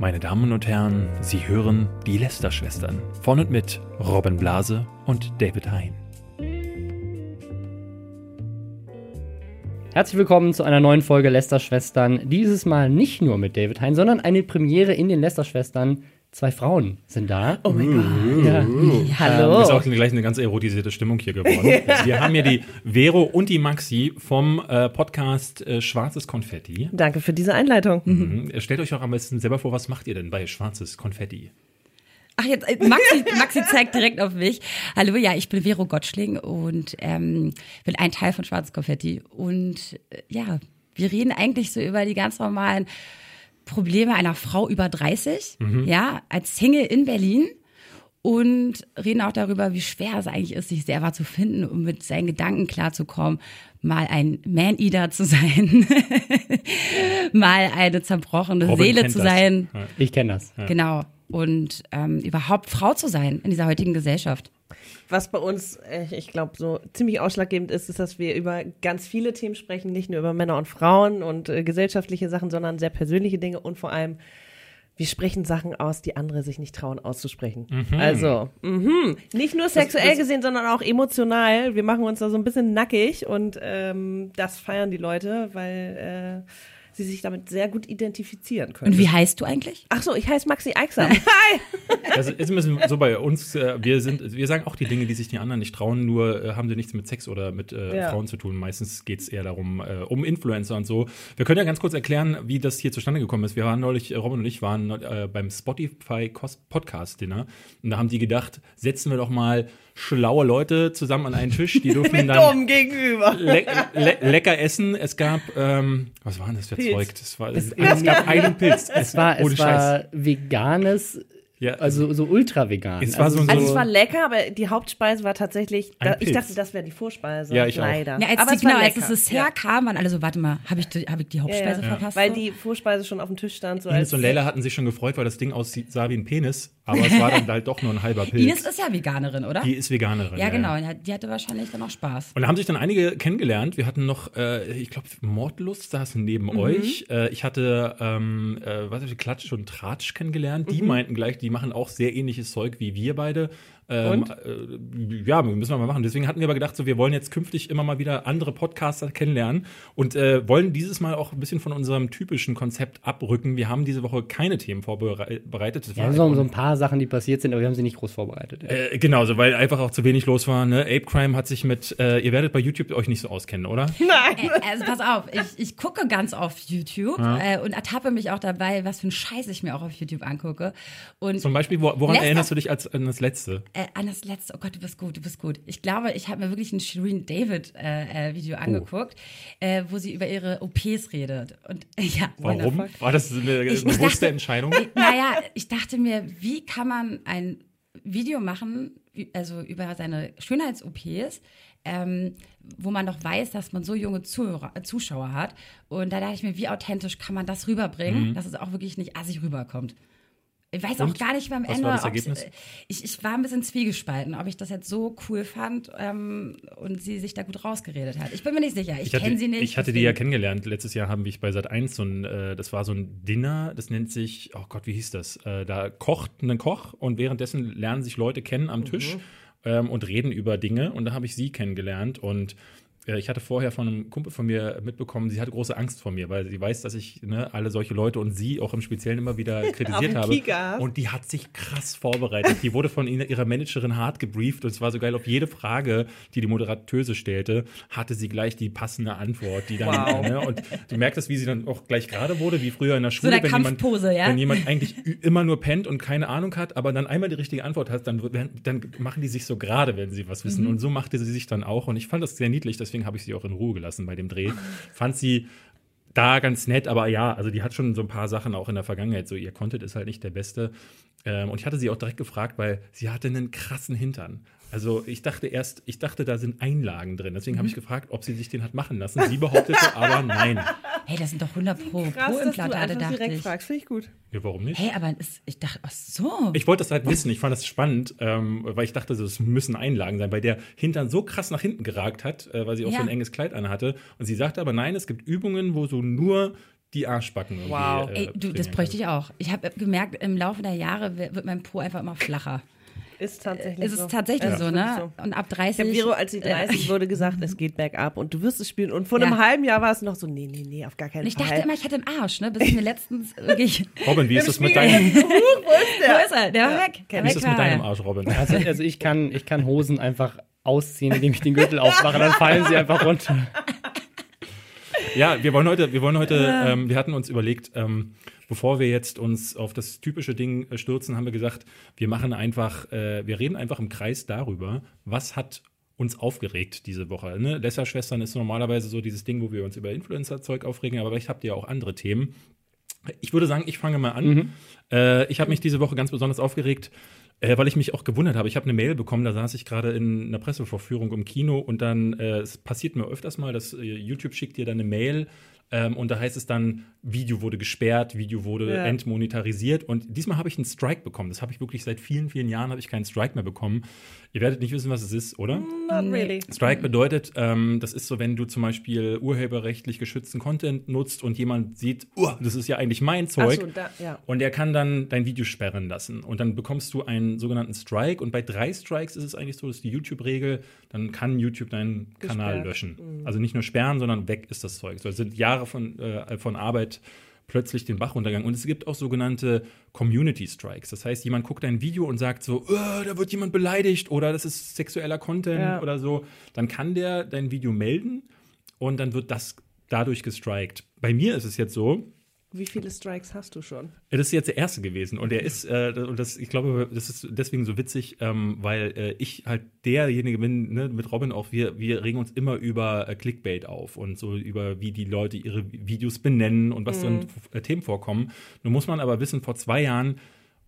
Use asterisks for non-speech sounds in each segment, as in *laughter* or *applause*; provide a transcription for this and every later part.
Meine Damen und Herren, Sie hören die Lester-Schwestern von und mit Robin Blase und David Hein. Herzlich willkommen zu einer neuen Folge Lester-Schwestern. Dieses Mal nicht nur mit David Hein, sondern eine Premiere in den Lester-Schwestern. Zwei Frauen sind da. Oh mein Gott. Ja. Hallo. Ist auch gleich eine ganz erotisierte Stimmung hier geworden. *laughs* Wir haben hier die Vero und die Maxi vom äh, Podcast äh, Schwarzes Konfetti. Danke für diese Einleitung. Mhm. Stellt euch auch am besten selber vor, was macht ihr denn bei Schwarzes Konfetti? Ach, jetzt, äh, Maxi, Maxi zeigt direkt auf mich. Hallo, ja, ich bin Vero Gottschling und ähm, bin ein Teil von Schwarzes Konfetti. Und äh, ja, wir reden eigentlich so über die ganz normalen Probleme einer Frau über 30, ja, als Single in Berlin. Und reden auch darüber, wie schwer es eigentlich ist, sich selber zu finden und mit seinen Gedanken klarzukommen, mal ein Man-Eater zu sein, *laughs* mal eine zerbrochene Robin Seele zu das. sein. Ja. Ich kenne das. Genau. Und ähm, überhaupt Frau zu sein in dieser heutigen Gesellschaft. Was bei uns, äh, ich glaube, so ziemlich ausschlaggebend ist, ist, dass wir über ganz viele Themen sprechen, nicht nur über Männer und Frauen und äh, gesellschaftliche Sachen, sondern sehr persönliche Dinge und vor allem, wir sprechen Sachen aus, die andere sich nicht trauen auszusprechen. Also, mhm. nicht nur sexuell das- gesehen, sondern auch emotional. Wir machen uns da so ein bisschen nackig und ähm, das feiern die Leute, weil äh, sie sich damit sehr gut identifizieren können. Und wie heißt du eigentlich? Ach so, ich heiße Maxi Eichsam. Hi! Das ist ein bisschen so bei uns. Äh, wir sind, wir sagen auch die Dinge, die sich die anderen nicht trauen, nur äh, haben sie nichts mit Sex oder mit äh, Ja. Frauen zu tun. Meistens geht es eher darum, äh, um Influencer und so. Wir können ja ganz kurz erklären, wie das hier zustande gekommen ist. Wir waren neulich, äh, Robin und ich waren äh, beim Spotify Cos- Podcast Dinner und da haben die gedacht, setzen wir doch mal schlaue Leute zusammen an einen Tisch, die *laughs* dürfen Mit dann gegenüber. le le lecker essen. Es gab, ähm, was war denn das für Pilz. Zeug? Das war, es, es gab einen Pilz. Es war, es war veganes, Ja, also so ultra vegan. Es war so ein- Also So- es war lecker, aber die Hauptspeise war tatsächlich, da, ich dachte, das wäre die Vorspeise. Ja, ich auch. leider. Ja, als, aber die, es war genau, als das Dessert kam, waren alle so, warte mal, habe ich, die- hab ich die ja, Hauptspeise ja. verpasst? Weil so? die Vorspeise schon auf dem Tisch stand. So Ines und Leila hatten sich schon gefreut, weil das Ding aussah wie ein Penis, aber es *laughs* war dann halt doch nur ein halber Pilz. Ines ist ja Veganerin, oder? die ist Veganerin. ja, genau. Ja, Die hatte wahrscheinlich dann auch Spaß. Und da haben sich dann einige kennengelernt. Wir hatten noch, äh, ich glaube, Mordlust saßen neben Mhm. euch. Äh, ich hatte, ähm, äh, was ich, Klatsch und Tratsch kennengelernt. Mhm. Die meinten gleich, die machen auch sehr ähnliches Zeug wie wir beide. Ähm, Und? Äh, ja, müssen wir mal machen. Deswegen hatten wir aber gedacht, so, wir wollen jetzt künftig immer mal wieder andere Podcaster kennenlernen und äh, wollen dieses Mal auch ein bisschen von unserem typischen Konzept abrücken. Wir haben diese Woche keine Themen vorbereitet. Ja, war so, so ein paar Sachen, die passiert sind, aber wir haben sie nicht groß vorbereitet. äh, genau, so, weil einfach auch zu wenig los war. Ne? Ape Crime hat sich mit, äh, ihr werdet bei YouTube euch nicht so auskennen, oder? *laughs* Äh, also pass auf, ich, ich gucke ganz auf YouTube äh, und ertappe mich auch dabei, was für ein Scheiß ich mir auch auf YouTube angucke. Und Zum Beispiel, wo, woran erinnerst du dich als an das letzte? Äh, an das letzte, oh Gott, du bist gut, du bist gut. Ich glaube, ich habe mir wirklich ein Shireen David äh, äh, Video Oh. angeguckt, äh, wo sie über ihre OPs redet. Und *laughs* ja, Warum? War das eine Ich- ich bewusste dachte- Entscheidung? Naja, ich dachte mir, wie kann man ein Video machen, also über seine Schönheits-OPs, ähm, wo man doch weiß, dass man so junge Zuhörer, äh, Zuschauer hat. Und da dachte ich mir, wie authentisch kann man das Mhm. rüberbringen, dass es auch wirklich nicht assig rüberkommt. Ich weiß auch Und? gar nicht mehr am Was Ende, war das Ergebnis? ich, ich war ein bisschen zwiegespalten, ob ich das jetzt so cool fand ähm, und sie sich da gut rausgeredet hat. Ich bin mir nicht sicher. Ich, hatte, kenne sie nicht. Ich hatte die ja deswegen- kennengelernt. Letztes Jahr haben wir bei Sat 1 so ein, äh, das war so ein Dinner, das nennt sich, oh Gott, wie hieß das? Äh, da kocht ein Koch und währenddessen lernen sich Leute kennen am Tisch ähm, und reden über Dinge. Und da habe ich sie kennengelernt und äh, ich hatte vorher von einem Kumpel von mir mitbekommen, sie hatte große Angst vor mir, weil sie weiß, dass ich ne, alle solche Leute und sie auch im Speziellen immer wieder *laughs* kritisiert habe. Hast. Und die hat sich krass vorbereitet. Die wurde von ihrer Managerin hart gebrieft und es war so geil, auf jede Frage, die die Moderatöse stellte, hatte sie gleich die passende Antwort. Die dann, Wow. ne, und du merkst, wie sie dann auch gleich gerade wurde, wie früher in der So Schule, der wenn, jemand, ja? wenn jemand eigentlich immer nur pennt und keine Ahnung hat, aber dann einmal die richtige Antwort hat, dann, dann machen die sich so gerade, wenn sie was wissen. Mhm. Und so machte sie sich dann auch. Und ich fand das sehr niedlich, deswegen habe ich sie auch in Ruhe gelassen bei dem Dreh. Fand sie da ganz nett, aber ja, also die hat schon so ein paar Sachen auch in der Vergangenheit. So, ihr Content ist halt nicht der beste. Ähm, und ich hatte sie auch direkt gefragt, weil sie hatte einen krassen Hintern. Also ich dachte erst, ich dachte, da sind Einlagen drin. Deswegen habe ich gefragt, ob sie sich den hat machen lassen. Sie behauptete aber nein. *laughs* Hey, das sind doch 100 Pro Krass, dass du Pro-Implantate, einfach dachte direkt ich. fragst. Finde ich gut. Ja, warum nicht? Hey, aber es, ich dachte, ach so. Ich wollte das halt wissen. Ich fand das spannend, ähm, weil ich dachte, es müssen Einlagen sein, weil der Hintern so krass nach hinten geragt hat, äh, weil sie auch Ja. so ein enges Kleid anhatte. Und sie sagte aber, nein, es gibt Übungen, wo so nur die Arschbacken irgendwie. Wow. äh, Ey, du, das bräuchte ich auch. Ich habe gemerkt, im Laufe der Jahre wird mein Po einfach immer flacher. Ist tatsächlich Es ist so. tatsächlich Ja, so, ne? Und ab Ich 30. habe Viro, als sie äh, 30 wurde, gesagt, es geht bergab und du wirst es spielen. Und vor Ja. einem halben Jahr war es noch so, nee, nee, nee, auf gar keinen Und ich Fall. dachte immer, ich hätte einen Arsch, ne? Bis mir letztens *laughs* wirklich. Robin, wie ist das mit deinem, *laughs* Wo ist der? Wo ist er? Der war weg. Der wie ist weg das mit deinem. Arsch, Robin? Also, also ich, kann, ich kann Hosen einfach ausziehen, indem ich den Gürtel aufmache, dann fallen sie einfach runter. Ja, wir wollen heute, wir wollen heute, ähm, wir hatten uns überlegt, ähm, bevor wir jetzt uns auf das typische Ding äh, stürzen, haben wir gesagt, wir machen einfach, äh, wir reden einfach im Kreis darüber, was hat uns aufgeregt diese Woche. Ne? Lesser-Schwestern ist normalerweise so dieses Ding, wo wir uns über Influencer-Zeug aufregen, aber vielleicht habt ihr auch andere Themen. Ich würde sagen, ich fange mal an. Äh, ich habe mich diese Woche ganz besonders aufgeregt, äh, weil ich mich auch gewundert habe. Ich habe eine Mail bekommen, da saß ich gerade in einer Pressevorführung im Kino und dann, äh, es passiert mir öfters mal, dass äh, YouTube schickt dir dann eine Mail ähm, und da heißt es dann, Video wurde gesperrt, Video wurde Ja. entmonetarisiert und diesmal habe ich einen Strike bekommen. Das habe ich wirklich seit vielen, vielen Jahren habe ich keinen Strike mehr bekommen. Ihr werdet nicht wissen, was es ist, oder? Not really. Strike bedeutet, ähm, das ist so, wenn du zum Beispiel urheberrechtlich geschützten Content nutzt und jemand sieht, oh, das ist ja eigentlich mein Ach Zeug. so, da, ja. Und er kann dann dein Video sperren lassen. Und dann bekommst du einen sogenannten Strike. Und bei drei Strikes ist es eigentlich so, das ist die YouTube-Regel, dann kann YouTube deinen Kanal Gesperrt. löschen. Also nicht nur sperren, sondern weg ist das Zeug. So, es sind Jahre von, äh, von Arbeit plötzlich den Bach runtergegangen. Und es gibt auch sogenannte Community Strikes. Das heißt, jemand guckt ein Video und sagt so, "Oh, da wird jemand beleidigt oder das ist sexueller Content Ja. oder so. Dann kann der dein Video melden und dann wird das dadurch gestrikt. Bei mir ist es jetzt so, Wie viele Strikes hast du schon? das ist jetzt der erste gewesen und er ist, äh, und das, ich glaube, das ist deswegen so witzig, ähm, weil äh, ich halt derjenige bin, ne, mit Robin auch, wir, wir regen uns immer über äh, Clickbait auf und so über, wie die Leute ihre Videos benennen und was dann äh, Themen vorkommen. Nun muss man aber wissen, vor zwei Jahren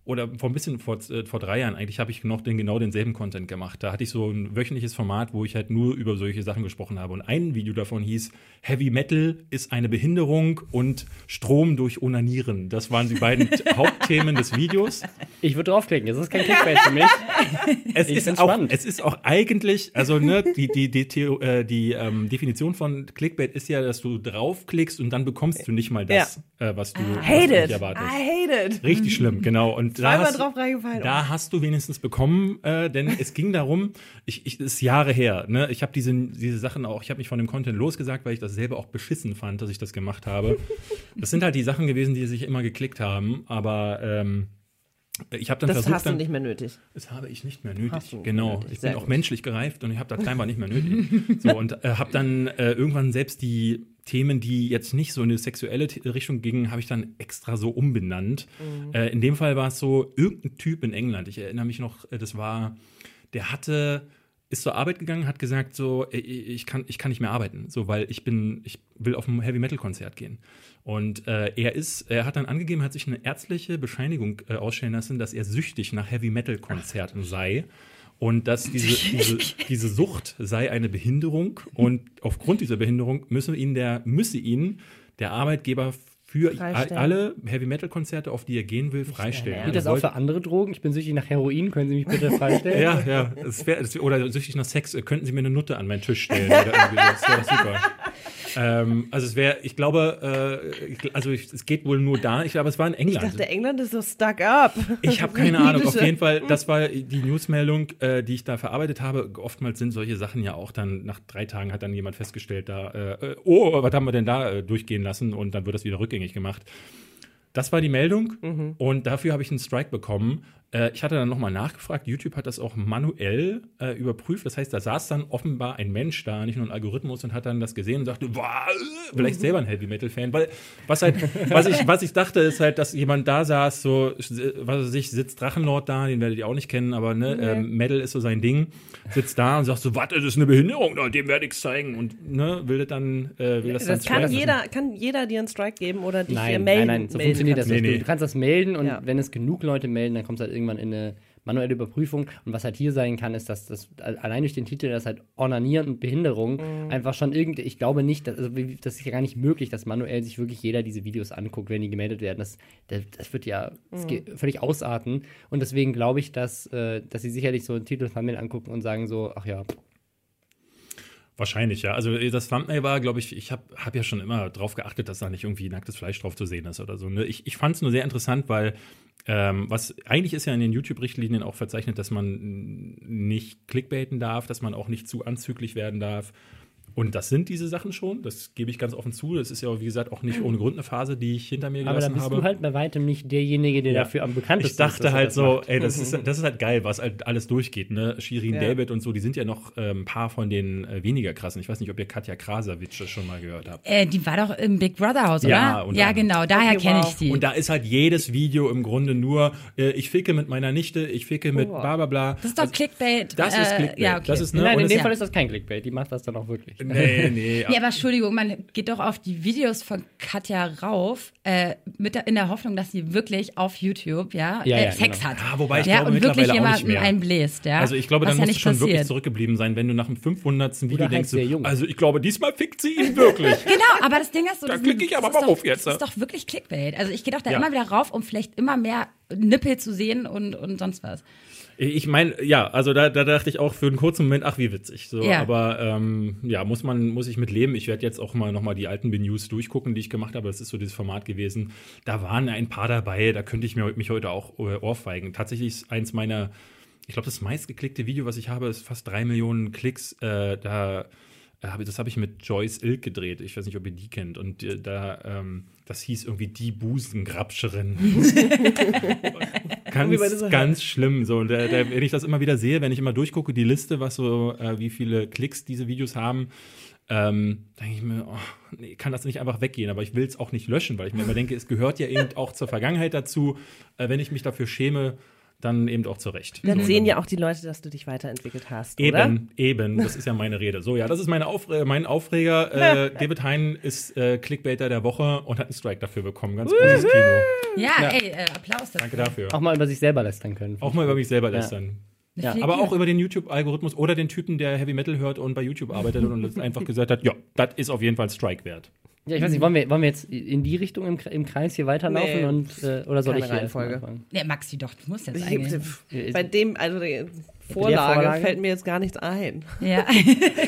oder vor ein bisschen vor, äh, vor drei Jahren eigentlich habe ich noch den, genau denselben Content gemacht. Da hatte ich so ein wöchentliches Format, wo ich halt nur über solche Sachen gesprochen habe. Und ein Video davon hieß Heavy Metal ist eine Behinderung und Strom durch Onanieren. Das waren die beiden *laughs* Hauptthemen des Videos. Ich würde draufklicken, das ist kein Clickbait für mich. *laughs* Es Ich ist, auch, spannend. es ist auch eigentlich, also ne, die, die, die, Theo, äh, die ähm, Definition von Clickbait ist ja, dass du draufklickst und dann bekommst du nicht mal das, äh, was du, was du Hate nicht it. erwartest. I hate it. Richtig schlimm, genau. Und da hast, drauf reingefallen. da hast du wenigstens bekommen, äh, denn es ging darum, ich, ich das ist Jahre her, ne? Ich habe diese, diese Sachen auch, ich habe mich von dem Content losgesagt, weil ich das selber auch beschissen fand, dass ich das gemacht habe. *laughs* Das sind halt die Sachen gewesen, die sich immer geklickt haben, aber ähm, ich habe dann das versucht, hast du nicht mehr nötig. das habe ich nicht mehr nötig. Genau. nötig. Ich Sehr bin auch gut. menschlich gereift und ich habe das *laughs* scheinbar nicht mehr nötig. So, und äh, habe dann äh, irgendwann selbst die Themen, die jetzt nicht so in eine sexuelle Richtung gingen, habe ich dann extra so umbenannt. Mhm. Äh, in dem Fall war es so, irgendein Typ in England, ich erinnere mich noch, äh, das war, der hatte ist zur Arbeit gegangen, hat gesagt so, ich kann, ich kann nicht mehr arbeiten, so, weil ich bin, ich will auf ein Heavy Metal Konzert gehen. Und äh, er ist, er hat dann angegeben, hat sich eine ärztliche Bescheinigung äh, ausstellen lassen, dass er süchtig nach Heavy Metal Konzerten sei. Und dass diese, *laughs* diese, diese Sucht sei eine Behinderung und aufgrund dieser Behinderung müsse ihn der, müsse ihn der Arbeitgeber für alle Heavy Metal Konzerte, auf die er gehen will, freistellen. Gilt das auch für andere Drogen? Ich bin süchtig nach Heroin, können Sie mich bitte freistellen? *laughs* Ja, ja. Es wär, es wär, oder süchtig nach Sex, könnten Sie mir eine Nutte an meinen Tisch stellen? Oder irgendwie. Das wäre super. Ähm, also es wäre, ich glaube, äh, ich, also ich, es geht wohl nur da. Ich glaube, es war in Ich England. dachte, England ist so stuck up. Ich habe keine Ahnung. Auf jeden Fall, das war die Newsmeldung, äh, die ich da verarbeitet habe. Oftmals sind solche Sachen ja auch dann, nach drei Tagen hat dann jemand festgestellt, da, äh, oh, was haben wir denn da äh, durchgehen lassen? Und dann wird das wieder rückgängig gemacht. Das war die Meldung Mhm. und dafür habe ich einen Strike bekommen. Äh, ich hatte dann nochmal nachgefragt. YouTube hat das auch manuell äh, überprüft. Das heißt, da saß dann offenbar ein Mensch da, nicht nur ein Algorithmus, und hat dann das gesehen und sagte, "Boah, äh", vielleicht selber ein Heavy Metal Fan. Weil was halt, was ich, was ich dachte, ist halt, dass jemand da saß, so, was weiß ich, sitzt Drachenlord da, den werdet ihr auch nicht kennen, aber ne, ähm, Metal ist so sein Ding, sitzt da und sagt so, was, das ist eine Behinderung, na, dem werde ich zeigen und ne, will das dann, äh, will das, dann Das kann striken. jeder, kann jeder dir einen Strike geben oder dich Nein, melden. nein, nein, so melden funktioniert das nicht. Nee, Du, nee. du kannst das melden und Ja. wenn es genug Leute melden, dann kommt es halt irgendwann in eine manuelle Überprüfung. Und was halt hier sein kann, ist, dass das allein durch den Titel, dass halt Ornanieren und Behinderung Mhm. einfach schon irgendwie, ich glaube nicht, dass, also das ist ja gar nicht möglich, dass manuell sich wirklich jeder diese Videos anguckt, wenn die gemeldet werden. Das, das, das wird ja das Mhm. geht völlig ausarten. Und deswegen glaube ich, dass, äh, dass sie sicherlich so einen Titel Thumbnail angucken und sagen so, ach ja, Wahrscheinlich, ja. Also das Thumbnail war, glaube ich, ich habe hab ja schon immer drauf geachtet, dass da nicht irgendwie nacktes Fleisch drauf zu sehen ist oder so. Ne? Ich, ich fand es nur sehr interessant, weil ähm, was eigentlich ist ja in den YouTube-Richtlinien auch verzeichnet, dass man nicht clickbaiten darf, dass man auch nicht zu anzüglich werden darf. Und das sind diese Sachen schon, das gebe ich ganz offen zu. Das ist ja, wie gesagt, auch nicht ohne Grund eine Phase, die ich hinter mir Aber da gelassen bist habe. du halt bei weitem nicht derjenige, der Ja. dafür am bekanntesten Ich dachte ist. halt das so, macht. ey, das ist, das ist halt geil, was halt alles durchgeht, ne? Shirin Ja. David und so, die sind ja noch ähm, ein paar von den äh, weniger krassen. Ich weiß nicht, ob ihr Katja Krasavic das schon mal gehört habt. Äh, die war doch im Big Brother Haus, Ja, oder? Ja, genau, daher Okay, kenne wow. ich die. Und da ist halt jedes Video im Grunde nur, äh, ich ficke mit meiner Nichte, ich ficke mit Oh. bla bla bla. das ist doch Clickbait. Das ist äh, Clickbait. Ja, okay. Das ist, ne? Nein, in dem. Fall ist das kein Clickbait. Die macht das dann auch wirklich. Nee, *laughs* nee. Nee, aber Entschuldigung, man geht doch auf die Videos von Katja rauf, äh, mit der, in der Hoffnung, dass sie wirklich auf YouTube, ja, Ja, äh, ja, Sex genau. hat. Ja, wobei ich ja, glaube und wirklich jemanden einbläst, ja. Also ich glaube, dann ja musst du schon wirklich passiert. zurückgeblieben sein, wenn du nach dem 500. Video halt denkst, jung. also ich glaube, diesmal fickt sie ihn wirklich. *laughs* Genau, aber das Ding ist so, Da das- klicke ich aber das ist mal doch, auf jetzt, Das ist doch wirklich Clickbait. Also ich gehe doch da Ja. immer wieder rauf, um vielleicht immer mehr Nippel zu sehen und, und sonst was. Ich meine, ja, also da, da dachte ich auch für einen kurzen Moment, ach wie witzig. So, Ja. aber ähm, ja, muss man, muss ich mit leben. Ich werde jetzt auch mal nochmal die alten B-News durchgucken, die ich gemacht habe. Das ist so dieses Format gewesen. Da waren ein paar dabei, da könnte ich mir, mich heute auch äh, ohrfeigen. Tatsächlich ist eins meiner, ich glaube, das meistgeklickte Video, was ich habe, ist fast drei Millionen Klicks. Äh, da äh, das habe ich mit Joyce Ilk gedreht. Ich weiß nicht, ob ihr die kennt. Und äh, da, ähm, das hieß irgendwie die Busengrabscherin. *laughs* *laughs* *laughs* Ganz, ganz schlimm. So, da, da, wenn ich das immer wieder sehe, wenn ich immer durchgucke, die Liste, was so, äh, wie viele Klicks diese Videos haben, ähm, denke ich mir, oh, nee, kann das nicht einfach weggehen, aber ich will es auch nicht löschen, weil ich mir immer denke, es gehört ja eben auch zur Vergangenheit dazu. Äh, wenn ich mich dafür schäme, dann eben auch zurecht. Dann So, sehen ja auch die Leute, dass du dich weiterentwickelt hast, Eben, oder? eben, das ist ja meine Rede. So, ja, das ist meine Aufre mein Aufreger. *laughs* Äh, David Hein ist äh, Clickbaiter der Woche und hat einen Strike dafür bekommen. Ganz großes Kino. Ja, ey, äh, Applaus dafür. Danke dafür. Auch mal über sich selber lästern können. Auch mal über mich selber lästern. Ja. Viel Aber auch über den YouTube-Algorithmus oder den Typen, der Heavy Metal hört und bei YouTube arbeitet und einfach gesagt hat, ja, das ist auf jeden Fall Strike wert. Ja, ich weiß nicht, wollen wir, wollen wir jetzt in die Richtung im, im Kreis hier weiterlaufen Nee. und äh, oder soll Keine ich hier Reihenfolge. anfangen? Nee, Maxi, doch, du musst jetzt Ich, eigentlich. Äh, bei dem, also Vorlage, Vorlage? fällt mir jetzt gar nichts ein. Ja. *laughs*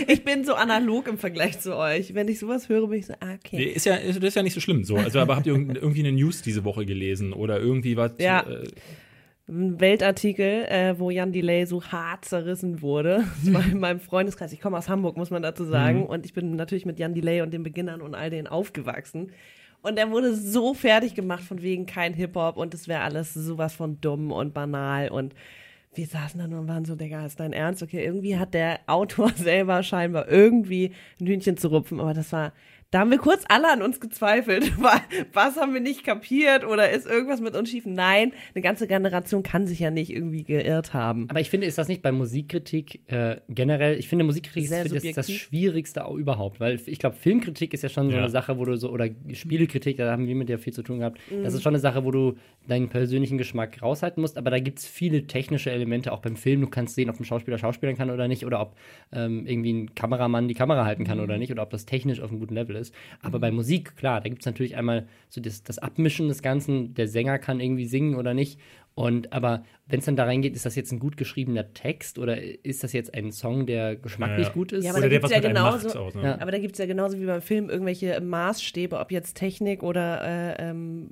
Ich bin so analog im Vergleich zu euch. Wenn ich sowas höre, bin ich so, ah, okay. Ist ja, ist, das ist ja nicht so schlimm. So. Also, aber habt ihr irgend- *laughs* irgendwie eine News diese Woche gelesen oder irgendwie was? Ja. Äh, Ein Weltartikel, äh, wo Jan Delay so hart zerrissen wurde. *laughs* Das war in meinem Freundeskreis. Ich komme aus Hamburg, muss man dazu sagen. Mhm. Und ich bin natürlich mit Jan Delay und den Beginnern und all denen aufgewachsen. Und er wurde so fertig gemacht von wegen kein Hip-Hop und es wäre alles sowas von dumm und banal und wir saßen da nur und waren so, Digga, ist dein Ernst? Okay, irgendwie hat der Autor *laughs* selber scheinbar irgendwie ein Hühnchen zu rupfen, aber das war, da haben wir kurz alle an uns gezweifelt. *laughs* Wa- Was haben wir nicht kapiert oder ist irgendwas mit uns schief? Nein, eine ganze Generation kann sich ja nicht irgendwie geirrt haben. Aber ich finde, ist das nicht bei Musikkritik äh, generell, ich finde Musikkritik Sehr ist das. Schwierigste auch überhaupt, weil ich glaube, Filmkritik ist ja schon so Ja. eine Sache, wo du so, oder Spielekritik, da haben wir mit dir viel zu tun gehabt, Mhm. das ist schon eine Sache, wo du deinen persönlichen Geschmack raushalten musst, aber da gibt es viele technische Elemente, auch beim Film, du kannst sehen, ob ein Schauspieler schauspielern kann oder nicht, oder ob ähm, irgendwie ein Kameramann die Kamera halten kann Mhm. oder nicht, oder ob das technisch auf einem guten Level ist. Aber bei Musik, klar, da gibt es natürlich einmal so das, das Abmischen des Ganzen, der Sänger kann irgendwie singen oder nicht. Und aber wenn es dann da reingeht, ist das jetzt ein gut geschriebener Text oder ist das jetzt ein Song, der geschmacklich Ja, ja. gut ist? Ja, aber oder da der gibt's was ja genauso- macht aus. Ne? Ja. Aber da gibt es ja genauso wie beim Film irgendwelche Maßstäbe, ob jetzt Technik oder äh, ähm,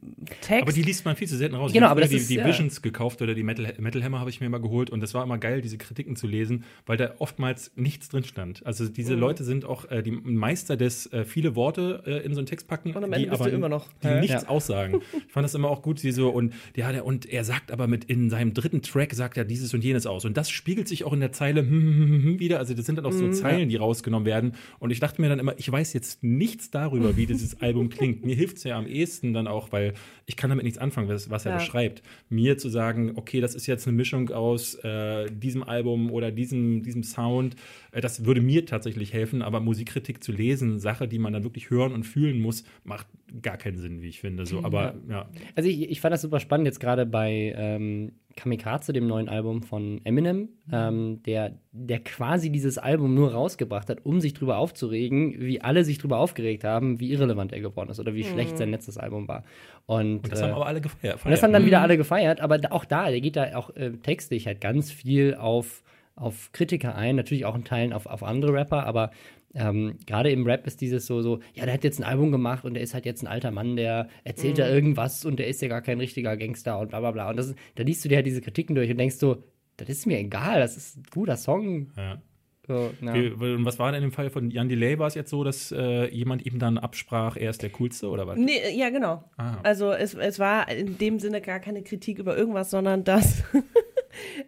Text. Aber die liest man viel zu selten raus. Genau, ich hab aber das die, ist, die ja. Visions gekauft oder die Metal, Metal Hammer habe ich mir mal geholt und das war immer geil, diese Kritiken zu lesen, weil da oftmals nichts drin stand. Also diese Mhm. Leute sind auch äh, die Meister des äh, viele Worte äh, in so einen Text packen, Und am die Ende bist aber immer noch, die nichts Ja. aussagen. *laughs* Ich fand das immer auch gut, wie so und ja, der, und er sagt aber mit in seinem dritten Track sagt er dieses und jenes aus und das spiegelt sich auch in der Zeile hm, hm, hm, wieder. Also das sind dann auch so Mhm. Zeilen, die rausgenommen werden und ich dachte mir dann immer, ich weiß jetzt nichts darüber, wie dieses Album klingt. Mir hilft es ja am ehesten dann auch, weil ich kann damit nichts anfangen, was, was er Ja. beschreibt. Mir zu sagen, okay, das ist jetzt eine Mischung aus äh, diesem Album oder diesem, diesem Sound, äh, das würde mir tatsächlich helfen, aber Musikkritik zu lesen, Sache, die man dann wirklich hören und fühlen muss, macht gar keinen Sinn, wie ich finde. So, aber ja. Also ich, ich fand das super spannend jetzt gerade bei ähm, Kamikaze, dem neuen Album von Eminem, ähm, der, der quasi dieses Album nur rausgebracht hat, um sich drüber aufzuregen, wie alle sich drüber aufgeregt haben, wie irrelevant er geworden ist oder wie schlecht sein letztes Album war. Und, Und das äh, haben aber alle gefeiert. und das haben dann wieder alle gefeiert, aber auch da, der geht da auch äh, textlich halt ganz viel auf, auf Kritiker ein, natürlich auch in Teilen auf, auf andere Rapper, aber ähm, gerade im Rap ist dieses so, so, ja, der hat jetzt ein Album gemacht und der ist halt jetzt ein alter Mann, der erzählt Mhm. da irgendwas und der ist ja gar kein richtiger Gangster und bla bla bla. Und das, ist- da liest du dir halt diese Kritiken durch und denkst so, das ist mir egal, das ist ein guter Song. Ja. So. Wie- Und was war denn im Fall von Jan Delay? War es jetzt so, dass äh, jemand ihm dann absprach, er ist der Coolste oder was? Nee, ja, genau. Ah. Also es, es war in dem Sinne gar keine Kritik über irgendwas, sondern dass *laughs*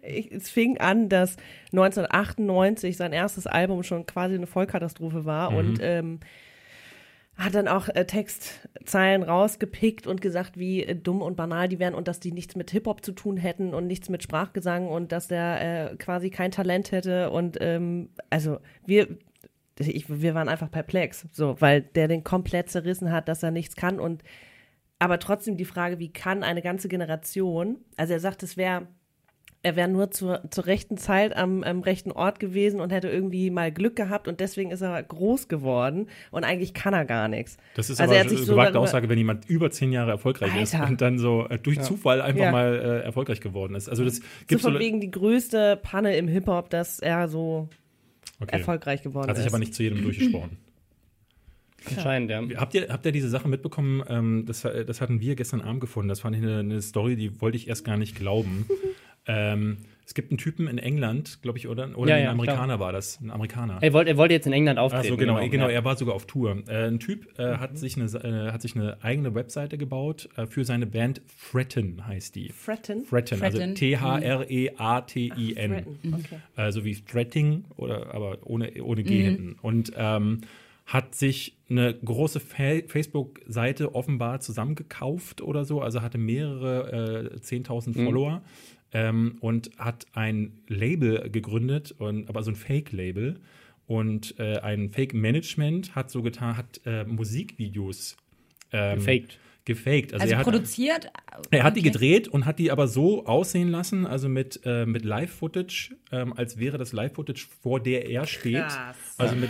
ich- es fing an, dass 1998 sein erstes Album schon quasi eine Vollkatastrophe war Mhm. und ähm, hat dann auch äh, Textzeilen rausgepickt und gesagt, wie äh, dumm und banal die wären und dass die nichts mit Hip-Hop zu tun hätten und nichts mit Sprachgesang und dass der äh, quasi kein Talent hätte und ähm, also wir ich, wir waren einfach perplex, so, weil der den komplett zerrissen hat, dass er nichts kann und aber trotzdem die Frage, wie kann eine ganze Generation, also er sagt, es wäre, er wäre nur zur, zur rechten Zeit am, am rechten Ort gewesen und hätte irgendwie mal Glück gehabt und deswegen ist er groß geworden und eigentlich kann er gar nichts. Das ist Also aber er eine so gewagte Aussage, wenn jemand über zehn Jahre erfolgreich ist Alter. und dann so äh, durch Zufall einfach Ja. mal äh, erfolgreich geworden ist. Also das So gibt von so wegen die größte Panne im Hip-Hop, dass er so okay. erfolgreich geworden Hat sich ist. aber nicht zu jedem durchgesprochen. *clears throat* Anscheinend, ja. Habt ihr, habt ihr diese Sache mitbekommen? Ähm, das, das hatten wir gestern Abend gefunden. Das fand ich eine, eine Story, die wollte ich erst gar nicht glauben. *laughs* ähm, es gibt einen Typen in England, glaube ich, oder? Oder Ja, ein ja, Amerikaner war das. Ein Amerikaner. Er wollte, er wollte jetzt in England auftreten. Also genau, genau, ja. er war sogar auf Tour. Äh, ein Typ äh, hat, sich eine, äh, hat sich eine eigene Webseite gebaut äh, für seine Band Fretten heißt die. Fretten? Fretten, also. T-H-R-E-A-T-I-N. Fretten, okay. Also wie Stretting oder aber ohne, ohne G Mhm. hinten. Und ähm, hat sich eine große Fa Facebook-Seite offenbar zusammengekauft oder so, also hatte mehrere äh, 10.000 Mhm. Follower ähm, und hat ein Label gegründet, und, aber so ein Fake-Label und äh, ein Fake-Management hat so getan, hat äh, Musikvideos ähm, Gefaked. Gefaked. Also, Also er hat, produziert. er hat die gedreht und hat die aber so aussehen lassen, also mit, äh, mit Live-Footage, ähm, als wäre das Live-Footage, vor der er steht. Krass. Also mit,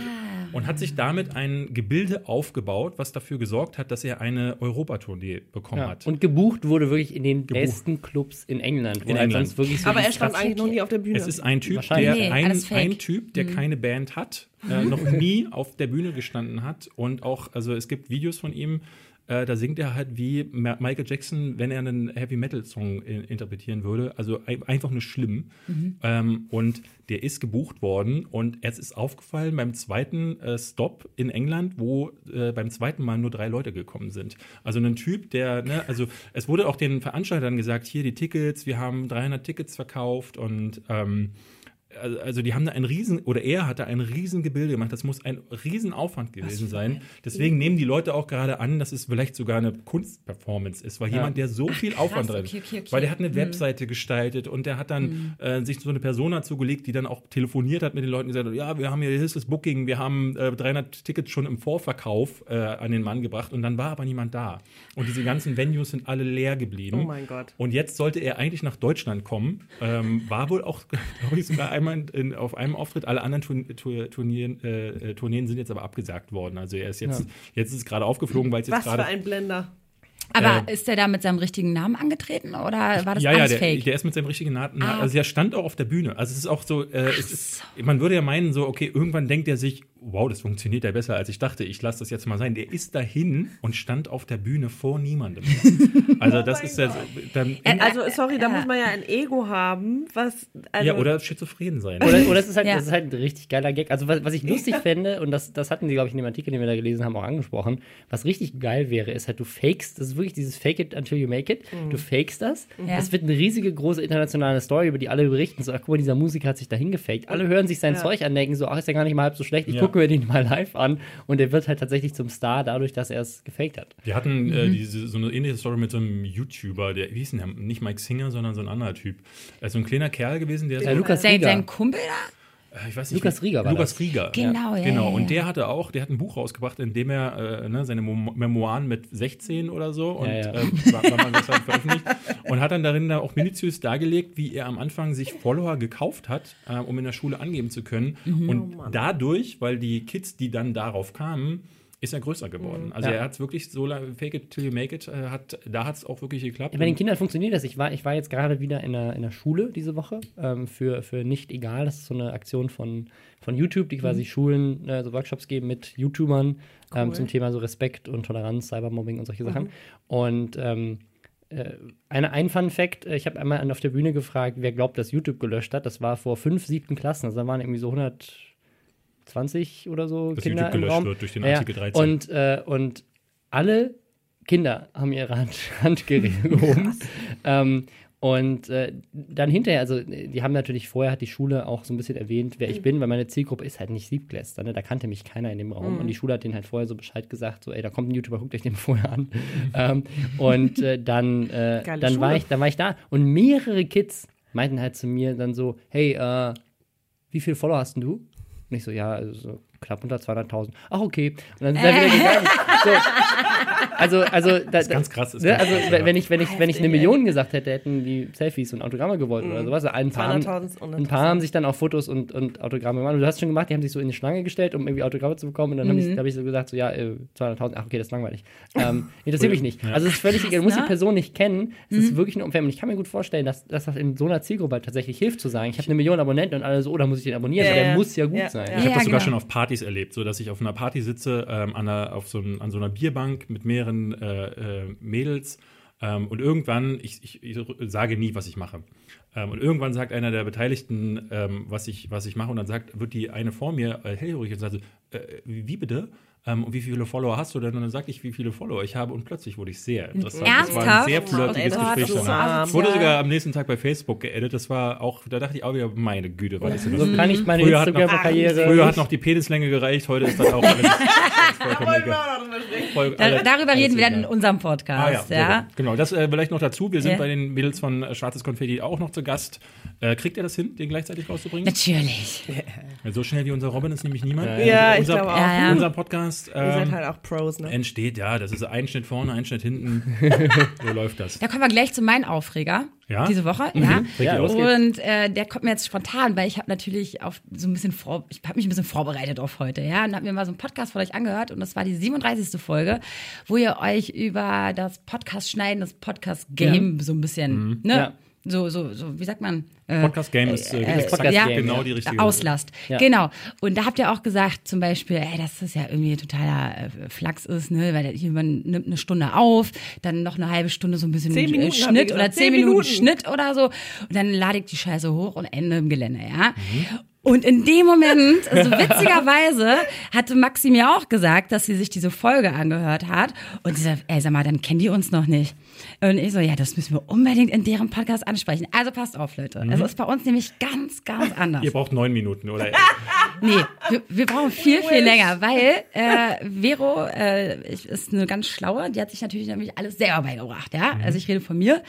und hat sich damit ein Gebilde aufgebaut, was dafür gesorgt hat, dass er eine Europatournee bekommen Ja. hat. Und gebucht wurde wirklich in den Gebucht. besten Clubs in England. Wo In halt England. sonst wirklich so Aber er stand krass- eigentlich noch nie auf der Bühne. Es ist ein Typ, der Nee, ein, ein Typ, der keine Band hat, äh, noch *laughs* nie auf der Bühne gestanden hat und auch, also es gibt Videos von ihm, äh, da singt er halt wie Michael Jackson, wenn er einen Heavy Metal Song in interpretieren würde, also ein, einfach nur schlimm. Ähm, und der ist gebucht worden und es ist aufgefallen beim zweiten äh, Stop in England, wo äh, beim zweiten Mal nur drei Leute gekommen sind. Also ein Typ, der, ne, also es wurde auch den Veranstaltern gesagt, hier die Tickets, wir haben 300 Tickets verkauft und ähm, also- also die haben da ein riesen, oder er hat da ein riesen Gebilde gemacht. Das muss ein riesen Aufwand gewesen sein. Deswegen nehmen die Leute auch gerade an, dass es vielleicht sogar eine Kunstperformance ist, weil jemand, der so viel Aufwand drin okay, okay, okay. weil der hat eine Webseite gestaltet und der hat dann äh, sich so eine Persona zugelegt, die dann auch telefoniert hat mit den Leuten und gesagt hat, ja, wir haben hier, hier ist das Booking, wir haben äh, 300 Tickets schon im Vorverkauf äh, an den Mann gebracht und dann war aber niemand da. Und diese ganzen Venues sind alle leer geblieben. Oh mein Gott. Und jetzt sollte er eigentlich nach Deutschland kommen. Ähm, war wohl auch, *laughs* glaube ich, sogar einmal in, in, auf einem Auftritt. Alle anderen Turn, Tur, Turnieren, äh, äh, Tourneen sind jetzt aber abgesagt worden. Also er ist jetzt, jetzt ist es gerade aufgeflogen, weil es jetzt Was für gerade. ein Blender. Aber ist der da mit seinem richtigen Namen angetreten oder war das ja, ja, der, fake? der ist mit seinem richtigen Namen. Ah. Also der stand auch auf der Bühne. Also es ist auch so, äh, es ist, man würde ja meinen, so, okay, irgendwann denkt er sich, wow, das funktioniert ja besser, als ich dachte. Ich lasse das jetzt mal sein. Der ist dahin und stand auf der Bühne vor niemandem. *laughs* Also das ist ja, dann, Äh, Also, sorry, da Ja. muss man ja ein Ego haben, was. Also, ja, oder schizophren sein. Oder, oder es ist halt, Ja. das ist halt ein richtig geiler Gag. Also was, was ich lustig fände, und das, das hatten sie, glaube ich, in dem Artikel, den wir da gelesen haben, auch angesprochen, was richtig geil wäre, ist halt, du fakest, das ist wirklich dieses Fake it until you make it. Du fakest das. Ja. Das wird eine riesige, große internationale Story, über die alle berichten. So, ach guck mal, dieser Musiker hat sich dahin gefaked. Alle hören sich sein Ja. Zeug an, denken so, ach, ist ja gar nicht mal halb so schlecht. Ich Ja. Gucke mir den *laughs* mal live an. Und er wird halt tatsächlich zum Star dadurch, dass er es gefaked hat. Wir hatten äh, Mhm. diese, so eine ähnliche Story mit so einem YouTuber, der, wie hieß denn der? Nicht Mike Singer, sondern so ein anderer Typ. Er ist so ein kleiner Kerl gewesen, der Ja, so, Lukas sein, sein Kumpel da? Äh, ich weiß nicht, Lukas Rieger war Lukas das. Rieger. Genau, ja, Genau, ja, ja. und der hatte auch, der hat ein Buch rausgebracht, in dem er äh, ne, seine Memo Memoiren mit 16 oder so und Ja, ja. Äh, *laughs* war, war mal veröffentlicht und hat dann darin da auch minutiös dargelegt, wie er am Anfang sich Follower gekauft hat, äh, um in der Schule angeben zu können Mhm. und Oh dadurch, weil die Kids, die dann darauf kamen, ist er größer geworden. Also Ja. er hat wirklich so lange, fake it till you make it, äh, hat, da hat es auch wirklich geklappt. Ja, bei den Kindern funktioniert das. Ich war, ich war jetzt gerade wieder in der, in der Schule diese Woche ähm, für, für Nicht Egal. Das ist so eine Aktion von, von YouTube, die quasi Schulen äh, so Workshops geben mit YouTubern ähm, zum Thema so Respekt und Toleranz, Cybermobbing und solche Sachen. Und ähm, äh, eine, ein Fun Fact, äh, ich habe einmal auf der Bühne gefragt, wer glaubt, dass YouTube gelöscht hat. Das war vor fünf, siebten Klassen. Also da waren irgendwie so 120 oder so Dass Kinder YouTube im gelöscht Raum. wird durch den Ja, ja. Artikel 13. Und, äh, und alle Kinder haben ihre Hand, *laughs* Handgeräte gehoben. ähm, und äh, dann hinterher, also die haben natürlich vorher, hat die Schule auch so ein bisschen erwähnt, wer ich bin, weil meine Zielgruppe ist halt nicht Siebtklässler, ne? da kannte mich keiner in dem Raum. Und die Schule hat denen halt vorher so Bescheid gesagt, so, ey, da kommt ein YouTuber, guckt euch den vorher an. *laughs* ähm, und äh, dann, äh, dann, war ich, dann war ich da und mehrere Kids meinten halt zu mir dann so, hey, äh, wie viele Follower hast denn du? Und ich so, ja, also so knapp unter 200.000. Ach, okay. Und dann sind wir wieder gegangen. *laughs* So, also, also, da, ist ganz krass, ist ne, ganz also, krass, wenn ja. ich, wenn ich, wenn ich eine Million gesagt hätte, hätten die Selfies und Autogramme gewollt oder sowas. Ein paar, haben, 200.000 und ein paar haben sich dann auch Fotos und, und Autogramme gemacht. Und du hast schon gemacht, die haben sich so in die Schlange gestellt, um irgendwie Autogramme zu bekommen. Und dann habe ich, hab ich so gesagt, so, ja, äh, 200.000, ach, okay, das ist langweilig. Ähm, *laughs* interessiert mich nicht. Also, es ist völlig egal. Du musst die ne? Person nicht kennen. Es ist wirklich nur unfair. Und ich kann mir gut vorstellen, dass, dass das in so einer Zielgruppe halt tatsächlich hilft, zu sagen, ich habe eine Million Abonnenten und alle so, oh, da muss ich den abonnieren. Ja, weil der ja. muss ja gut Ja, sein. ja. Ich habe Ja, das sogar genau. schon auf Partys erlebt, so dass ich auf einer Party sitze, ähm, an, einer, auf so ein, an so einer Bierbank mit mehreren äh, äh, Mädels ähm, und irgendwann, ich, ich, ich sage nie, was ich mache. Ähm, und irgendwann sagt einer der Beteiligten, ähm, was, ich, was ich mache und dann sagt, wird die eine vor mir äh, hellhörig und sagt äh, wie bitte? Ähm, und wie viele Follower hast du denn? Und dann sagte ich, wie viele Follower ich habe und plötzlich wurde ich sehr interessant. Das war ein Ernsthaft? sehr Oh, flirtiges das Gespräch. danach. wurde sogar am nächsten Tag bei Facebook geedit. Das war auch, da dachte ich auch wieder, meine Güte, was ist denn das? So kann ich meine Instagram-Karriere. Früher hat noch die Penislänge gereicht, heute ist das auch alles. *laughs* Voll, Da, alle- darüber reden wir dann in unserem Ah, Podcast, ja, ja. gut. genau. Das äh, vielleicht noch dazu. Wir sind Ja. bei den Mädels von äh, Schwarzes Konfetti auch noch zu Gast. Äh, kriegt ihr das hin, den gleichzeitig rauszubringen? Natürlich. Ja, so schnell wie unser Robin ist nämlich niemand. Ja, ich unser, glaube auch. Ja, ja. Unser Podcast Ihr seid ähm, halt auch Pros, ne? entsteht, ja, das ist ein Schnitt vorne, ein Schnitt hinten. *laughs* so läuft das. Da kommen wir gleich zu meinem Aufreger Ja? diese Woche. Ja. Ja. Und äh, der kommt mir jetzt spontan, weil ich habe natürlich auf so ein bisschen vor, ich habe mich ein bisschen vorbereitet auf heute, ja, und habe mir mal so einen Podcast von euch angehört und das war die 37. Folge, wo ihr euch über das Podcast schneiden, das Podcast Game so ein bisschen, ne, Ja. So so so, wie sagt man? Äh, Podcast Game ist äh, äh, Podcast ja, Game, genau ja. die richtige Auslast. Ja. Genau. Und da habt ihr auch gesagt, zum Beispiel, ey, dass das ja irgendwie totaler äh, Flachs ist, ne? Weil jemand nimmt eine Stunde auf, dann noch eine halbe Stunde so ein bisschen Zehn äh, Minuten, Schnitt oder Zehn Minuten, Minuten. Schnitt oder so. Und dann lade ich die Scheiße hoch und Ende im Gelände, ja. Und in dem Moment, also witzigerweise, hatte Maxi mir auch gesagt, dass sie sich diese Folge angehört hat. Und sie sagt, ey, sag mal, dann kennen die uns noch nicht. Und ich so, ja, das müssen wir unbedingt in deren Podcast ansprechen. Also passt auf, Leute. Es ist bei uns nämlich ganz, ganz anders. Ihr braucht neun Minuten, oder? *laughs* Nee, wir, wir brauchen viel, viel länger, weil äh, Vero äh, ist eine ganz schlaue, die hat sich natürlich nämlich alles selber beigebracht, ja. Also ich rede von mir.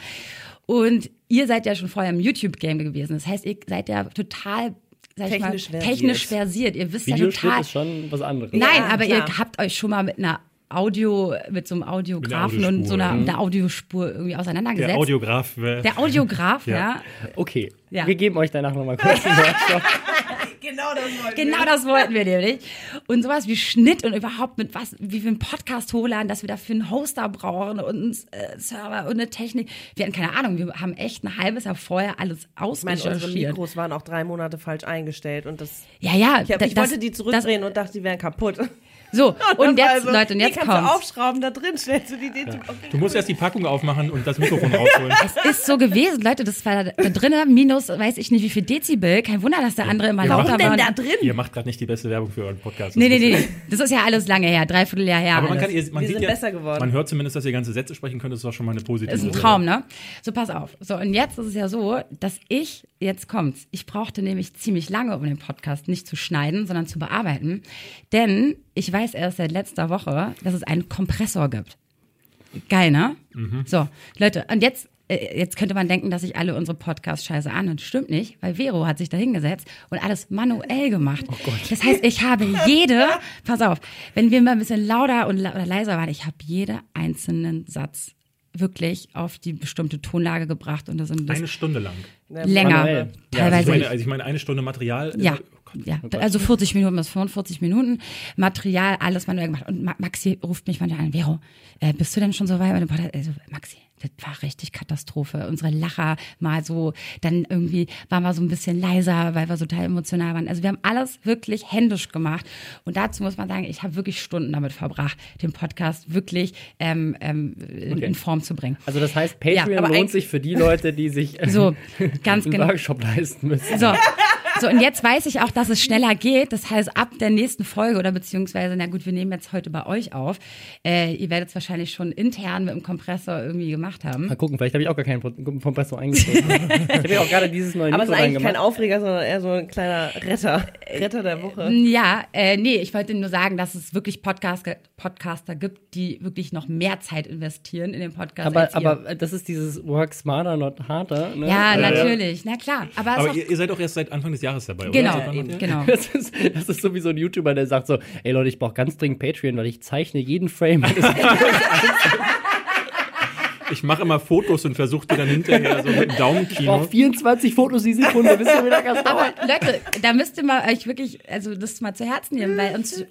Und ihr seid ja schon vorher im YouTube-Game gewesen. Das heißt, ihr seid ja total, sag ich mal, Technisch versiert. technisch versiert. Ihr wisst ja Videoschnitt total. ist schon was anderes. Nein, Ja, aber klar. ihr habt euch schon mal mit einer Audio, mit so einem Audiografen und so einer, Audiospur, einer Audiospur irgendwie auseinandergesetzt. Der Audiograf. äh, Der Audiograf, Ja. ja. Okay, Ja. wir geben euch danach nochmal kurz einen *laughs* Workshop. Genau das wollte Genau das wollten wir nämlich. Und sowas wie Schnitt und überhaupt mit was, wie wir einen Podcast hochladen, dass wir dafür einen Hoster brauchen und einen äh, Server und eine Technik. Wir hatten keine Ahnung, wir haben echt ein halbes Jahr vorher alles Ich meine, unsere. Mikros waren auch drei Monate falsch eingestellt und das. Ja, ja. Ich, hab, da- ich das- wollte die zurückdrehen und dachte, die wären kaputt. Das, so, *laughs* und Das war jetzt, also, Leute, und jetzt kannst du aufschrauben, da drin stellst du die Idee zum Du musst erst die Packung aufmachen und das Mikrofon *laughs* rausholen. Es ist so gewesen, Leute, das war da drinnen, minus weiß ich nicht wie viel Dezibel. Kein Wunder, dass der andere immer Ja, lauter war. denn da drin? Ihr macht gerade nicht die beste Werbung für euren Podcast. Nee, Das nee, nee, nee. Das ist ja alles lange her, dreiviertel Jahr her. Aber man, alles. kann, ihr, man Wir sieht sind ja, besser geworden. Man hört zumindest, dass ihr ganze Sätze sprechen könnt. Das ist doch schon mal eine positive ist ein Sache. Traum, ne? So, pass auf. So, und jetzt ist es ja so, dass ich, jetzt kommt's, ich brauchte nämlich ziemlich lange, um den Podcast nicht zu schneiden, sondern zu bearbeiten. Denn ich weiß erst seit letzter Woche, dass es einen Kompressor gibt. Geil, ne? So, Leute, und jetzt, äh, jetzt könnte man denken, dass sich alle unsere Podcasts scheiße an. Und stimmt nicht, weil Vero hat sich da hingesetzt und alles manuell gemacht. Das heißt, ich habe jede, *laughs* pass auf, wenn wir mal ein bisschen lauter und, oder leiser waren, ich habe jeden einzelnen Satz wirklich auf die bestimmte Tonlage gebracht und das sind das Eine Stunde lang. länger. Ja, Also Teilweise. ich, meine, also ich meine, eine Stunde Material. Ja. Ja, also 40 Minuten bis 45 Minuten. Material, alles manuell gemacht. Und Ma- Maxi ruft mich manchmal an, Vero, äh, bist du denn schon so weit mit dem Podcast? Also, Maxi, das war richtig Katastrophe. Unsere Lacher mal so, dann irgendwie waren wir so ein bisschen leiser, weil wir so total emotional waren. Also wir haben alles wirklich händisch gemacht. Und dazu muss man sagen, ich habe wirklich Stunden damit verbracht, den Podcast wirklich ähm, ähm, in, in Form zu bringen. Also das heißt, Patreon Ja, lohnt sich für die Leute, die sich äh, So, *laughs* ganz einen genau. Workshop leisten müssen. So. So, und jetzt weiß ich auch, dass es schneller geht. Das heißt, ab der nächsten Folge oder beziehungsweise, na gut, wir nehmen jetzt heute bei euch auf. Äh, ihr werdet es wahrscheinlich schon intern mit dem Kompressor irgendwie gemacht haben. Mal gucken, vielleicht habe ich auch gar keinen Kompressor eingestellt. *laughs* ich habe ja auch gerade dieses neue Aber es ist eigentlich kein. Aufreger, sondern eher so ein kleiner Retter. Retter der Woche. Ja, äh, nee, ich wollte nur sagen, dass es wirklich Podcast, Podcaster gibt, die wirklich noch mehr Zeit investieren in den Podcast. Aber, aber das ist dieses Work smarter, not harder. Ne? ja, Äh, natürlich, na klar. Aber, Aber ihr, ihr seid auch erst seit Anfang des Jahres dabei, genau, oder? Ihr? genau. *laughs* Das ist, das ist so wie so ein YouTuber, der sagt so, ey Leute, ich brauche ganz dringend Patreon, weil ich zeichne jeden Frame. *laughs* *laughs* Ich mache immer Fotos und versuche die dann hinterher so mit dem Ich Daumenkino. brauche 24 Fotos die Sekunde, wisst ihr, wie lange das dauert? Aber Leute, da müsst ihr mal euch wirklich, also das mal zu Herzen nehmen, weil uns,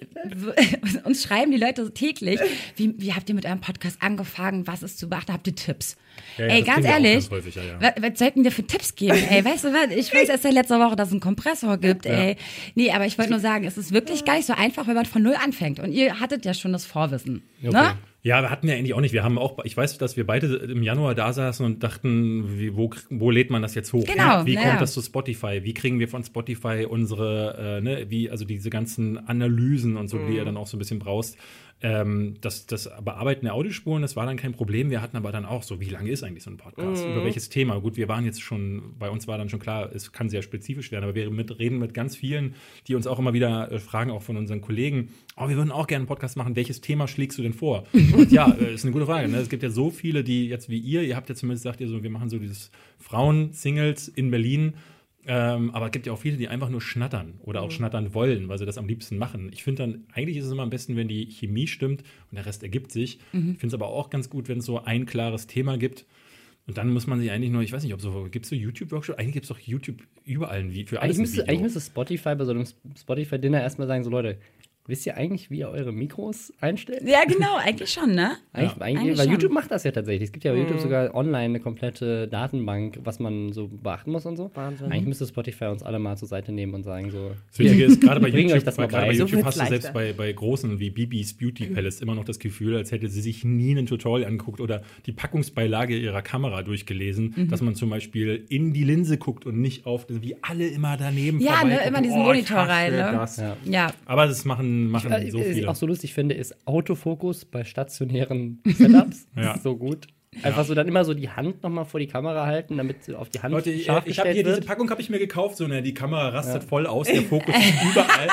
*laughs* uns schreiben die Leute täglich, wie, wie habt ihr mit eurem Podcast angefangen, was ist zu beachten, habt ihr Tipps? Ja, ja, Ey, ganz ehrlich, ganz ja, ja. Was, was sollten wir für Tipps geben? Ey, weißt du was? Ich weiß erst seit letzter Woche, dass es einen Kompressor gibt, ey. Nee, aber ich wollte nur sagen, es ist wirklich gar nicht so einfach, wenn man von Null anfängt. Und ihr hattet ja schon das Vorwissen. Ne? Ja, wir hatten ja eigentlich auch nicht. Wir haben auch, ich weiß, dass wir beide im Januar da saßen und dachten, wie, wo, wo lädt man das jetzt hoch? Genau, Wie, wie kommt ja. das zu Spotify? Wie kriegen wir von Spotify unsere, äh, ne, wie, also diese ganzen Analysen und so, die ihr dann auch so ein bisschen brauchst. Ähm, das, das Bearbeiten der Audiospuren, das war dann kein Problem. Wir hatten aber dann auch so, wie lange ist eigentlich so ein Podcast? Über welches Thema? Gut, wir waren jetzt schon, bei uns war dann schon klar, es kann sehr spezifisch werden, aber wir mit, reden mit ganz vielen, die uns auch immer wieder äh, fragen, auch von unseren Kollegen, oh, wir würden auch gerne einen Podcast machen, welches Thema schlägst du denn vor? *laughs* Und ja, äh, ist eine gute Frage. Ne? Es gibt ja so viele, die jetzt wie ihr, ihr habt ja zumindest gesagt, ihr so, wir machen so dieses Frauen-Singles in Berlin. Ähm, aber es gibt ja auch viele, die einfach nur schnattern oder auch schnattern wollen, weil sie das am liebsten machen. Ich finde dann, eigentlich ist es immer am besten, wenn die Chemie stimmt und der Rest ergibt sich. Ich finde es aber auch ganz gut, wenn es so ein klares Thema gibt. Und dann muss man sich eigentlich nur, ich weiß nicht, ob so, gibt es so YouTube-Workshops? Eigentlich gibt es doch YouTube überall ein Video, für alles müsste, eigentlich müsste Spotify bei so einem Spotify-Dinner erstmal sagen, so Leute, wisst ihr eigentlich, wie ihr eure Mikros einstellt? Ja, genau, eigentlich schon, ne? *laughs* Eigentlich, eigentlich, Eigentlich weil schon. YouTube macht das ja tatsächlich. Es gibt ja bei YouTube sogar online eine komplette Datenbank, was man so beachten muss und so. Wahnsinn. Eigentlich müsste Spotify uns alle mal zur Seite nehmen und sagen so, Das Witzige ist, gerade bei *laughs* YouTube, das bei, mal bei. bei So YouTube wird's hast du selbst bei, bei großen wie Bibis Beauty Palace immer noch das Gefühl, als hätte sie sich nie ein Tutorial angeguckt oder die Packungsbeilage ihrer Kamera durchgelesen, Mhm. dass man zum Beispiel in die Linse guckt und nicht auf, wie alle immer daneben Ja, ne, immer diesen Oh, Monitor rein, ne? das. Ja. Ja. Aber das machen, machen Äh, so was ich viele. auch so lustig finde, ist Autofokus bei stationären Setups. *laughs* Ja. So gut. Einfach so dann immer so die Hand nochmal vor die Kamera halten, damit sie auf die Hand Leute, ich, scharf ich habe hier wird. diese Packung habe ich mir gekauft, so ne, die Kamera rastet voll aus, der Fokus *laughs* ist überall.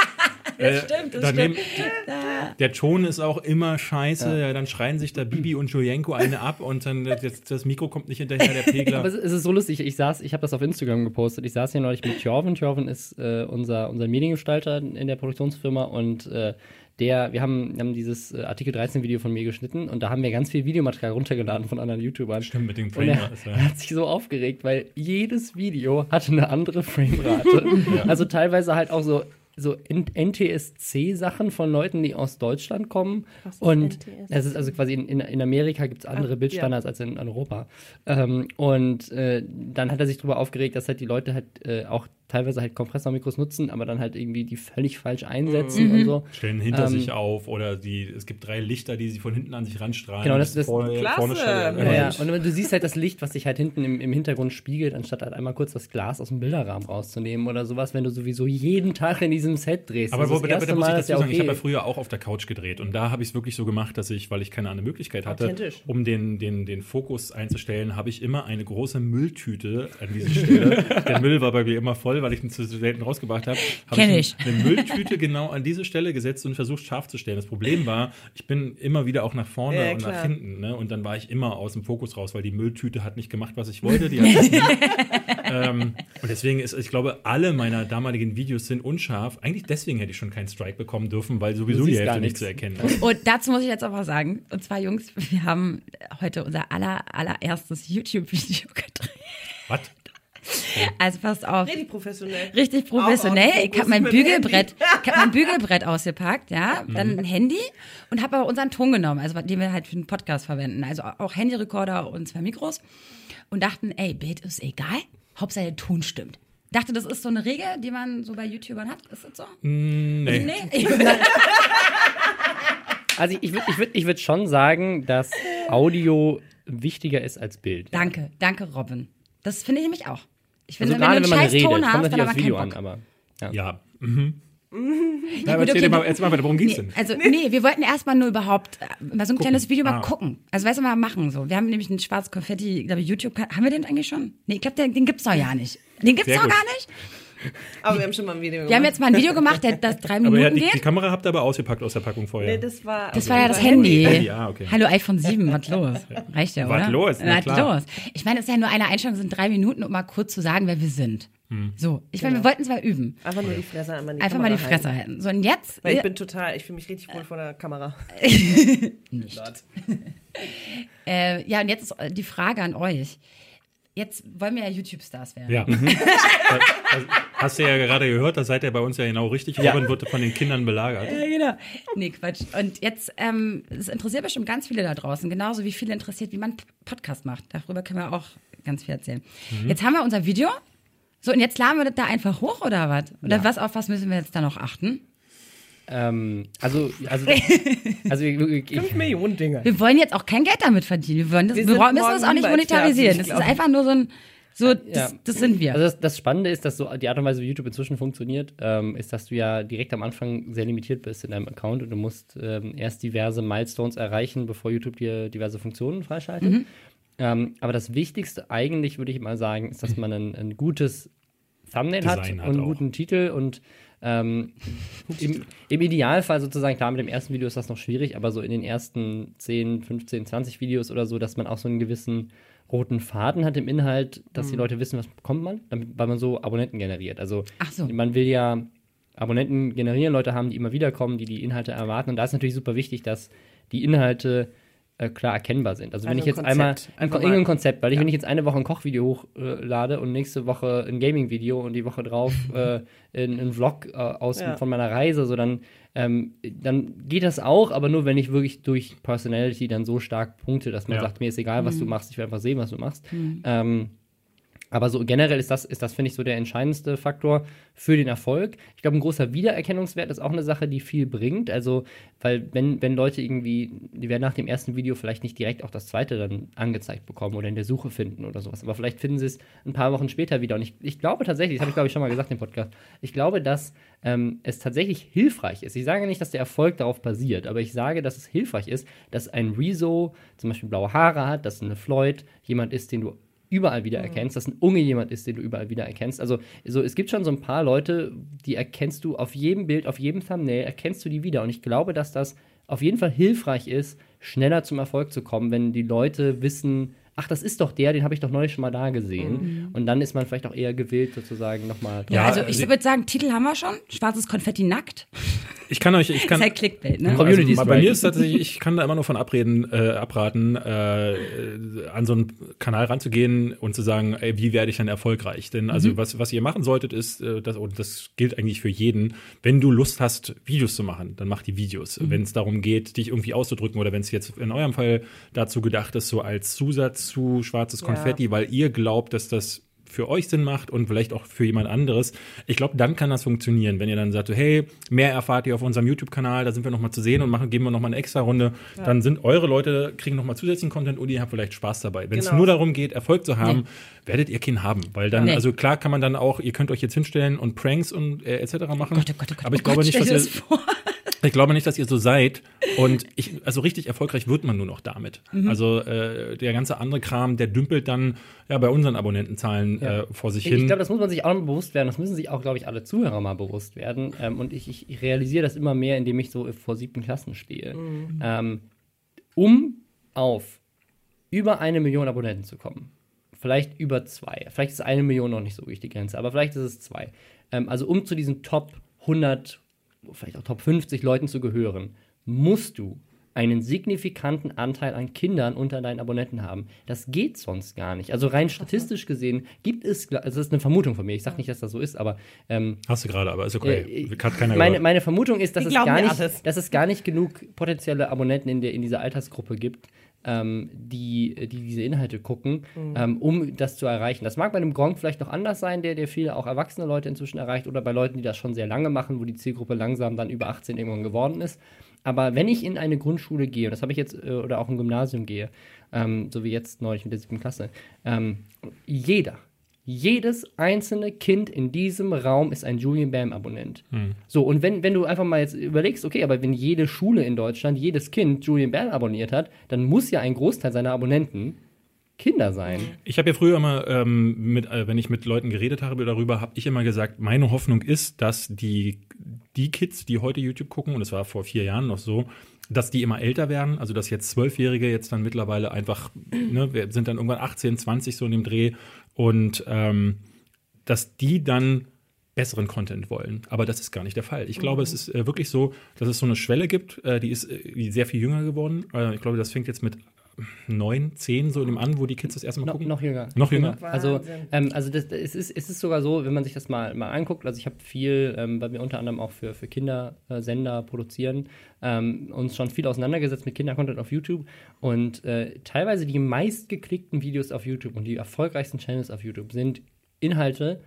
Äh, stimmt, das daneben, Der Ton ist auch immer scheiße, ja. dann schreien sich da Bibi und Julienko eine ab und dann äh, das, das Mikro kommt nicht hinterher, der Pegler. Aber es, es ist so lustig. Ich saß, ich habe das auf Instagram gepostet. Ich saß hier neulich mit Jorven. Jorven ist äh, unser, unser Mediengestalter in der Produktionsfirma und äh, der, wir haben, wir haben dieses äh, Artikel 13 Video von mir geschnitten und da haben wir ganz viel Videomaterial runtergeladen von anderen YouTubern. Stimmt, mit dem er, Framerate, ja. er *laughs* hat sich so aufgeregt, weil jedes Video hatte eine andere Framerate. *laughs* Also teilweise halt auch so, so NTSC-Sachen von Leuten, die aus Deutschland kommen. Was ist Und NTSC? es ist also quasi in, in, in Amerika gibt es andere Ah, Bildstandards als in Europa. Ähm, und äh, dann hat er sich darüber aufgeregt, dass halt die Leute halt äh, auch teilweise halt Kompressormikros nutzen, aber dann halt irgendwie die völlig falsch einsetzen Mhm. und so. Stellen hinter Ähm, sich auf oder die, es gibt drei Lichter, die sie von hinten an sich ranstrahlen. Genau, das- das- vorne, Klasse. vorne stellen. Ja, Ja. Also Und du siehst halt das Licht, was sich halt hinten im, im Hintergrund spiegelt, anstatt halt einmal kurz das Glas aus dem Bilderrahmen rauszunehmen oder sowas, wenn du sowieso jeden Tag in diesem Set drehst. Aber Das wo, ist das da, da muss ich dazu sagen, ich ja habe ja okay. früher auch auf der Couch gedreht und da habe ich es wirklich so gemacht, dass ich, weil ich keine andere Möglichkeit hatte, um den, den, den Fokus einzustellen, habe ich immer eine große Mülltüte an diese Stelle. *laughs* der Müll war bei mir immer voll, weil ich ihn zu selten rausgebracht habe. Habe Kenn ich eine Mülltüte genau an diese Stelle gesetzt und versucht scharf zu stellen. Das Problem war, ich bin immer wieder auch nach vorne Ja, und nach klar. hinten. Ne? Und dann war ich immer aus dem Fokus raus, weil die Mülltüte hat nicht gemacht, was ich wollte. Die hat *laughs* ähm, und deswegen ist, ich glaube, alle meiner damaligen Videos sind unscharf. Eigentlich deswegen hätte ich schon keinen Strike bekommen dürfen, weil sowieso die Hälfte nicht zu erkennen ist. Und dazu muss ich jetzt aber sagen, und zwar Jungs, wir haben heute unser aller, allererstes YouTube-Video gedreht. Was? *laughs* Also passt auf. Richtig professionell. Richtig professionell. Auch Ich habe mein Bügelbrett, ich hab mein Bügelbrett ausgepackt, ja, dann ein Handy und habe aber unseren Ton genommen, also den wir halt für den Podcast verwenden, also auch Handyrekorder und zwei Mikros und dachten, ey, Bild ist egal, Hauptsache der Ton stimmt. Dachte, das ist so eine Regel, die man so bei YouTubern hat. Ist das so? Nee. Nee. Also *laughs* ich würde ich würd, ich würd schon sagen, dass Audio wichtiger ist als Bild. danke, danke, Robin. Das finde ich nämlich auch. Ich Also finde, gerade wenn wenn du man einen scheiß redet, Ton kommt hast, dann natürlich aber aufs Video keinen an, aber Ja. Mhm. *laughs* Ja, Ja, gut, erzähl okay, dir mal, erzähl mal weiter, worum geht's Nee, denn? also, nee, wir wollten erstmal nur überhaupt äh, mal so ein kleines Video mal Ah. gucken. Also, weißt du, mal machen so. Wir haben nämlich einen schwarz Konfetti, glaube ich, YouTube. Haben wir den eigentlich schon? Nee, ich glaube, den, den gibt's doch ja nicht. Den gibt's Sehr doch gut. gar nicht. Aber wir haben schon mal ein Video gemacht. Wir haben jetzt mal ein Video gemacht, der, das drei *laughs* Aber ja, Minuten die, die geht. Kamera habt ihr aber ausgepackt aus der Packung vorher. Nee, das war. Das war ja das Handy. Handy, ah, okay. Hallo iPhone 7, was los? Reicht ja, Was oder? los, na Was klar. los? Ich meine, es ist ja nur eine Einstellung, es sind drei Minuten, um mal kurz zu sagen, wer wir sind. Hm. So, ich meine, wir wollten es mal üben. Einfach nur die Fresse einmal in die Einfach mal die Kamera Fresse halten. halten. So, und jetzt. Weil ich bin total, ich fühle mich richtig wohl vor der Kamera. *laughs* *laughs* Äh, ja, und jetzt ist äh, die Frage an euch. Jetzt wollen wir ja YouTube-Stars werden. Ja. Also, *laughs* hast du ja gerade gehört, da seid ihr bei uns ja genau richtig. Robin wird von den Kindern belagert. Ja, genau. Nee, Quatsch. Und jetzt, ähm, es interessiert bestimmt ganz viele da draußen, genauso wie viele interessiert, wie man Podcast macht. Darüber können wir auch ganz viel erzählen. Jetzt haben wir unser Video. So, und jetzt laden wir das da einfach hoch oder was? Oder was, auf was müssen wir jetzt da noch achten? Ähm, also, also, *laughs* also ich, ich, ich, 5 Millionen Dinge. Wir wollen jetzt auch kein Geld damit verdienen. Wir, wollen das, Wir wir, müssen das auch nicht monetarisieren. Das ist einfach nur so ein, so, das, Ja. das sind wir. Also das, das Spannende ist, dass so die Art und Weise, wie YouTube inzwischen funktioniert, ähm, ist, dass du ja direkt am Anfang sehr limitiert bist in deinem Account und du musst ähm, erst diverse Milestones erreichen, bevor YouTube dir diverse Funktionen freischaltet. Ähm, aber das Wichtigste eigentlich, würde ich mal sagen, ist, dass man ein, ein gutes Thumbnail hat Design und hat einen auch. guten Titel und ähm, *laughs* im, im Idealfall sozusagen, klar, mit dem ersten Video ist das noch schwierig, aber so in den ersten 10, 15, 20 Videos oder so, dass man auch so einen gewissen roten Faden hat im Inhalt, dass Mhm. die Leute wissen, was bekommt man, damit, weil man so Abonnenten generiert. Also Ach so. man will ja Abonnenten generieren, Leute haben, die immer wieder kommen, die die Inhalte erwarten. Und da ist natürlich super wichtig, dass die Inhalte äh, klar erkennbar sind. Also wenn Also ich jetzt einmal Konzept. ein, Einfach irgendein Konzept, weil ich, wenn ich jetzt eine Woche ein Kochvideo hochlade und nächste Woche ein Gaming-Video und die Woche drauf *laughs* äh, ein, ein Vlog äh, aus Ja. von meiner Reise, so dann ähm, dann geht das auch, aber nur wenn ich wirklich durch Personality dann so stark punkte, dass man Ja. sagt, mir ist egal, was du machst, ich will einfach sehen, was du machst. Ähm, aber so generell ist das, ist das finde ich, so der entscheidendste Faktor für den Erfolg. Ich glaube, ein großer Wiedererkennungswert ist auch eine Sache, die viel bringt. Also, weil wenn, wenn Leute irgendwie, die werden nach dem ersten Video vielleicht nicht direkt auch das zweite dann angezeigt bekommen oder in der Suche finden oder sowas. Aber vielleicht finden sie es ein paar Wochen später wieder. Und ich, ich glaube tatsächlich, das habe ich glaube ich schon mal gesagt im Podcast, ich glaube, dass ähm, es tatsächlich hilfreich ist. Ich sage nicht, dass der Erfolg darauf basiert, aber ich sage, dass es hilfreich ist, dass ein Rezo zum Beispiel blaue Haare hat, dass eine Floyd jemand ist, den du überall wieder erkennst, dass ein Unge jemand ist, den du überall wieder erkennst. Also so, es gibt schon so ein paar Leute, die erkennst du auf jedem Bild, auf jedem Thumbnail, erkennst du die wieder. Und ich glaube, dass das auf jeden Fall hilfreich ist, schneller zum Erfolg zu kommen, wenn die Leute wissen, ach, das ist doch der, den habe ich doch neulich schon mal da gesehen. Und dann ist man vielleicht auch eher gewillt, sozusagen nochmal. Ja, Ja, also ich würde sagen, Titel haben wir schon. Schwarzes Konfetti nackt. Ich kann euch, ich kann, ist halt Clickbait, ne? Community also, bei mir ist tatsächlich, ich kann da immer nur von abreden, äh, abraten, äh, an so einen Kanal ranzugehen und zu sagen, ey, wie werde ich dann erfolgreich? Denn also Mhm. was, was ihr machen solltet, ist, äh, das, und das gilt eigentlich für jeden, wenn du Lust hast, Videos zu machen, dann mach die Videos. Mhm. Wenn es darum geht, dich irgendwie auszudrücken oder wenn es jetzt in eurem Fall dazu gedacht ist, so als Zusatz zu schwarzes Ja. Konfetti, weil ihr glaubt, dass das für euch Sinn macht und vielleicht auch für jemand anderes. Ich glaube, dann kann das funktionieren, wenn ihr dann sagt, hey, mehr erfahrt ihr auf unserem YouTube-Kanal, da sind wir nochmal zu sehen und machen, geben wir nochmal eine extra Runde. Dann sind eure Leute, kriegen nochmal zusätzlichen Content und ihr habt vielleicht Spaß dabei. Wenn es Genau. nur darum geht, Erfolg zu haben, werdet ihr keinen haben. Weil dann, Nee. also klar kann man dann auch, ihr könnt euch jetzt hinstellen und Pranks und äh, etc. machen. Gott, oh Gott, oh Gott, aber ich oh glaube Gott, nicht, dass ihr. Ich glaube nicht, dass ihr so seid. Und ich, also richtig erfolgreich wird man nur noch damit. Mhm. Also äh, der ganze andere Kram, der dümpelt dann ja bei unseren Abonnentenzahlen Ja. äh, vor sich Ich, hin. ich glaube, das muss man sich auch mal bewusst werden. Das müssen sich auch, glaube ich, alle Zuhörer mal bewusst werden. Ähm, und ich, ich, realisiere das immer mehr, indem ich so vor siebten Klassen stehe. Ähm, um auf über eine Million Abonnenten zu kommen, vielleicht über zwei, vielleicht ist eine Million noch nicht so richtig die Grenze, aber vielleicht ist es zwei. Ähm, also um zu diesen Top 100, vielleicht auch Top 50 Leuten zu gehören, musst du einen signifikanten Anteil an Kindern unter deinen Abonnenten haben. Das geht sonst gar nicht. Also rein statistisch gesehen gibt es, also das ist eine Vermutung von mir, ich sage nicht, dass das so ist, aber ähm, Hast du gerade, aber ist okay. äh, Hat keiner meine, meine Vermutung ist, dass Die es, gar nicht, alles. dass es gar nicht genug potenzielle Abonnenten in, der, in dieser Altersgruppe gibt, ähm, die, die diese Inhalte gucken, Mhm. ähm, um das zu erreichen. Das mag bei einem Gronk vielleicht noch anders sein, der, der viele auch erwachsene Leute inzwischen erreicht, oder bei Leuten, die das schon sehr lange machen, wo die Zielgruppe langsam dann über 18 irgendwann geworden ist. Aber wenn ich in eine Grundschule gehe, und das habe ich jetzt, äh, oder auch ein Gymnasium gehe, ähm, so wie jetzt neulich mit der siebten Klasse, ähm, jeder, jedes einzelne Kind in diesem Raum ist ein Julian Bam-Abonnent. So, und wenn, wenn du einfach mal jetzt überlegst, okay, aber wenn jede Schule in Deutschland, jedes Kind Julian Bam abonniert hat, dann muss ja ein Großteil seiner Abonnenten Kinder sein. Ich habe ja früher immer, ähm, mit, äh, wenn ich mit Leuten geredet habe darüber, habe ich immer gesagt, meine Hoffnung ist, dass die, die Kids, die heute YouTube gucken, und das war vor vier Jahren noch so, dass die immer älter werden, also dass jetzt Zwölfjährige jetzt dann mittlerweile einfach, ne, wir sind dann irgendwann 18, 20 so in dem Dreh und ähm, dass die dann besseren Content wollen. Aber das ist gar nicht der Fall. Ich glaube, es ist äh, wirklich so, dass es so eine Schwelle gibt, äh, die ist äh, sehr viel jünger geworden. Äh, ich glaube, das fängt jetzt mit neun, zehn so in dem an, wo die Kids das erste Mal No, gucken. noch jünger. Noch jünger? Also, ähm, also das, das, es, ist, es ist sogar so, wenn man sich das mal, mal anguckt, also ich habe viel, ähm, weil wir unter anderem auch für, für Kindersender produzieren, ähm, uns schon viel auseinandergesetzt mit Kindercontent auf YouTube und äh, teilweise die meistgeklickten Videos auf YouTube und die erfolgreichsten Channels auf YouTube sind Inhalte,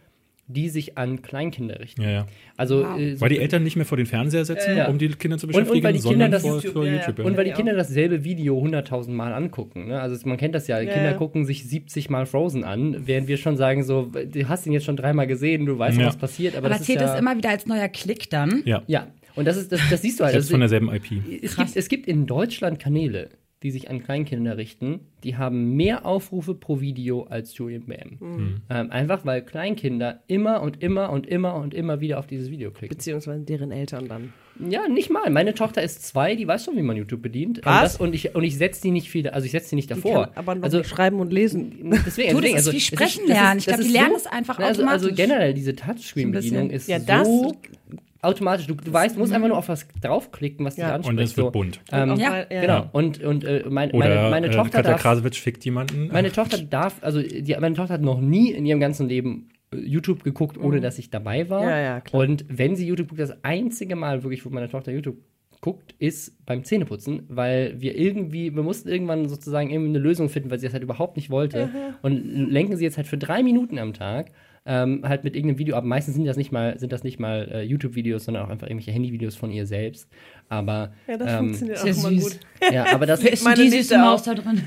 die sich an Kleinkinder richten. Ja, ja. Also Wow. äh, so- Weil die Eltern nicht mehr vor den Fernseher setzen, Ja. um die Kinder zu Und- und beschäftigen, weil die Kinder sondern das vor, YouTube, vor. YouTube. Ja. Und weil die. Kinder dasselbe Video 100.000 Mal angucken. Ne? Also man kennt das ja, Kinder ja. gucken sich 70 Mal Frozen an, während wir schon sagen so, du hast ihn jetzt schon dreimal gesehen, du weißt, Ja. was passiert. Aber, Aber das da zählt ist ja, es immer wieder als neuer Klick dann. ja. Ja, und das, ist, das, das siehst du halt. Selbst Das von derselben IP. es, gibt, es gibt in Deutschland Kanäle, die sich an Kleinkinder richten, die haben mehr Aufrufe pro Video als Julian Bam. Mhm. Ähm, einfach weil Kleinkinder immer und immer und immer und immer wieder auf dieses Video klicken. Beziehungsweise deren Eltern dann. Ja, nicht mal. Meine Tochter ist zwei, die weiß schon, wie man YouTube bedient. Und, Was? das, und ich, und ich setze die nicht viele, also ich setze die nicht Die davor. kann aber noch also schreiben und lesen. deswegen, Du, das deswegen, ist also, wie Sprechen lernen. Ich das glaub, die ist lernen es einfach also, Also automatisch. generell diese Touchscreen-Bedienung So ist Ja, das- so automatisch. Du, du weißt, du musst einfach nur auf was draufklicken, was dich Ja. anspricht. Und es wird so. bunt. Ähm, Ja. Genau. Und, und äh, mein, Oder meine, meine äh, Tochter Katja darf, Krasowitsch fickt jemanden. meine *laughs* Tochter darf, also die, meine Tochter hat noch nie in ihrem ganzen Leben äh, YouTube geguckt, ohne dass ich dabei war. Mhm. Ja, ja, klar. Und wenn sie YouTube guckt, das einzige Mal wirklich, wo meine Tochter YouTube guckt, ist beim Zähneputzen, weil wir irgendwie, wir mussten irgendwann sozusagen irgendwie eine Lösung finden, weil sie das halt überhaupt nicht wollte. Und lenken sie jetzt halt für drei Minuten am Tag ähm, halt mit irgendeinem Video ab. Meistens sind das nicht mal, sind das nicht mal äh, YouTube-Videos, sondern auch einfach irgendwelche Handyvideos von ihr selbst. Aber Ja, das ähm, funktioniert auch immer süß. gut. ja, aber das ist die süße Maus da drin?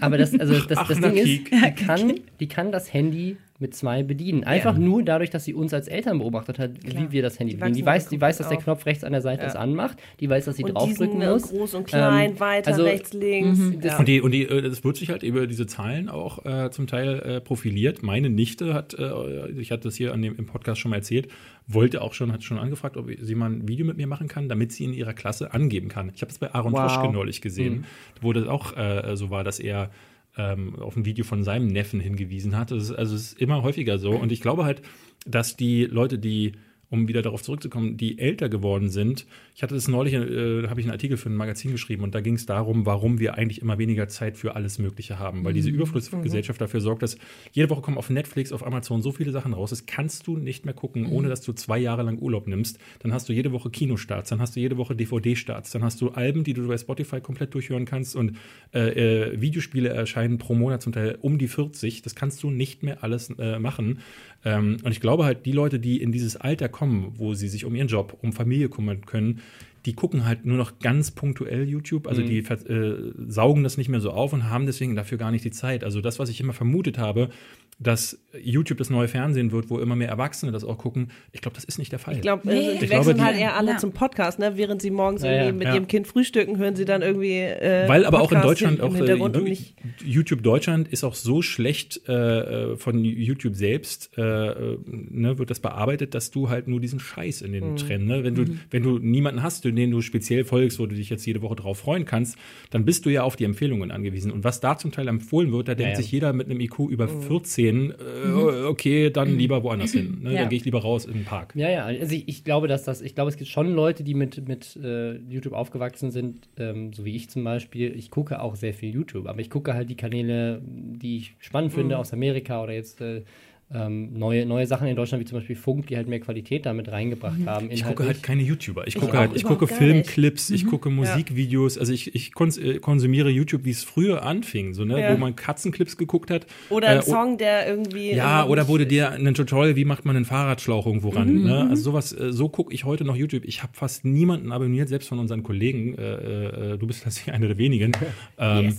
Aber das, also das, Ach, das na, Ding ist, die kann, die kann das Handy mit zwei bedienen. Einfach nur dadurch, dass sie uns als Eltern beobachtet hat, Klar. wie wir das Handy Die bedienen. Die weiß, die weiß, dass der Knopf rechts an der Seite Ja. es anmacht. Die weiß, dass sie Und draufdrücken diesen, muss. groß und klein, Ähm, weiter, also- rechts, links. Ja. Und die, und die, äh, das wird sich halt über diese Zahlen auch äh, zum Teil äh, profiliert. Meine Nichte hat, äh, ich hatte das hier an dem, im Podcast schon mal erzählt, wollte auch schon, hat schon angefragt, ob sie mal ein Video mit mir machen kann, damit sie in ihrer Klasse angeben kann. Ich habe das bei Aaron Wow. Troschke neulich gesehen, wo das auch äh, so war, dass er ähm, auf ein Video von seinem Neffen hingewiesen hat. Also es ist immer häufiger so. Und ich glaube halt, dass die Leute, die um wieder darauf zurückzukommen, die älter geworden sind. Ich hatte das neulich, äh, habe ich einen Artikel für ein Magazin geschrieben und da ging es darum, warum wir eigentlich immer weniger Zeit für alles Mögliche haben. Weil diese Überflussgesellschaft dafür sorgt, dass jede Woche kommen auf Netflix, auf Amazon so viele Sachen raus. Das kannst du nicht mehr gucken, ohne dass du zwei Jahre lang Urlaub nimmst. Dann hast du jede Woche Kinostarts, dann hast du jede Woche DVD-Starts, dann hast du Alben, die du bei Spotify komplett durchhören kannst und äh, äh, Videospiele erscheinen pro Monat zum Teil um die 40. Das kannst du nicht mehr alles äh, machen. Ähm, und ich glaube halt, die Leute, die in dieses Alter kommen, wo sie sich um ihren Job, um Familie kümmern können, die gucken halt nur noch ganz punktuell YouTube. Also die ver- äh, saugen das nicht mehr so auf und haben deswegen dafür gar nicht die Zeit. Also das, was ich immer vermutet habe, dass YouTube das neue Fernsehen wird, wo immer mehr Erwachsene das auch gucken, ich glaube, das ist nicht der Fall. Ich glaube, Nee. äh, die Ich glaube, wechseln halt eher alle Ja. zum Podcast, ne? Während sie morgens Ja, ja. irgendwie mit Ja. ihrem Kind frühstücken, hören sie dann irgendwie. Äh, Weil aber auch in Podcast Deutschland, auch äh. YouTube Deutschland ist auch so schlecht äh, äh, von YouTube selbst, äh, ne, wird das bearbeitet, dass du halt nur diesen Scheiß in Mhm. den Trend, ne? Wenn du, wenn du niemanden hast, den du speziell folgst, wo du dich jetzt jede Woche drauf freuen kannst, dann bist du ja auf die Empfehlungen angewiesen. Und was da zum Teil empfohlen wird, da denkt ja. sich jeder mit einem IQ über Mhm. 14, sehen, äh, okay, dann lieber woanders hin. Ne? Ja. Dann gehe ich lieber raus in den Park. Ja, ja, also ich, ich glaube, dass das, ich glaube, es gibt schon Leute, die mit, mit äh, YouTube aufgewachsen sind, ähm, so wie ich zum Beispiel. Ich gucke auch sehr viel YouTube, aber ich gucke halt die Kanäle, die ich spannend finde aus Amerika oder jetzt äh, ähm, neue, neue Sachen in Deutschland, wie zum Beispiel Funk, die halt mehr Qualität damit reingebracht haben. Ich gucke inhaltlich. halt keine YouTuber. Ich Ich gucke auch halt, ich gucke. Filmclips, ich gucke Musikvideos. Also ich, ich kons äh, konsumiere YouTube, wie es früher anfing, so ne, Ja. wo man Katzenclips geguckt hat. Oder ein Äh, Song, der irgendwie. Ja, oder wurde dir ein Tutorial, wie macht man einen Fahrradschlauch irgendwo ran? Ne? Also sowas, äh, so gucke ich heute noch YouTube. Ich habe fast niemanden abonniert, selbst von unseren Kollegen. Äh, äh, du bist tatsächlich einer der wenigen. *laughs* Ähm,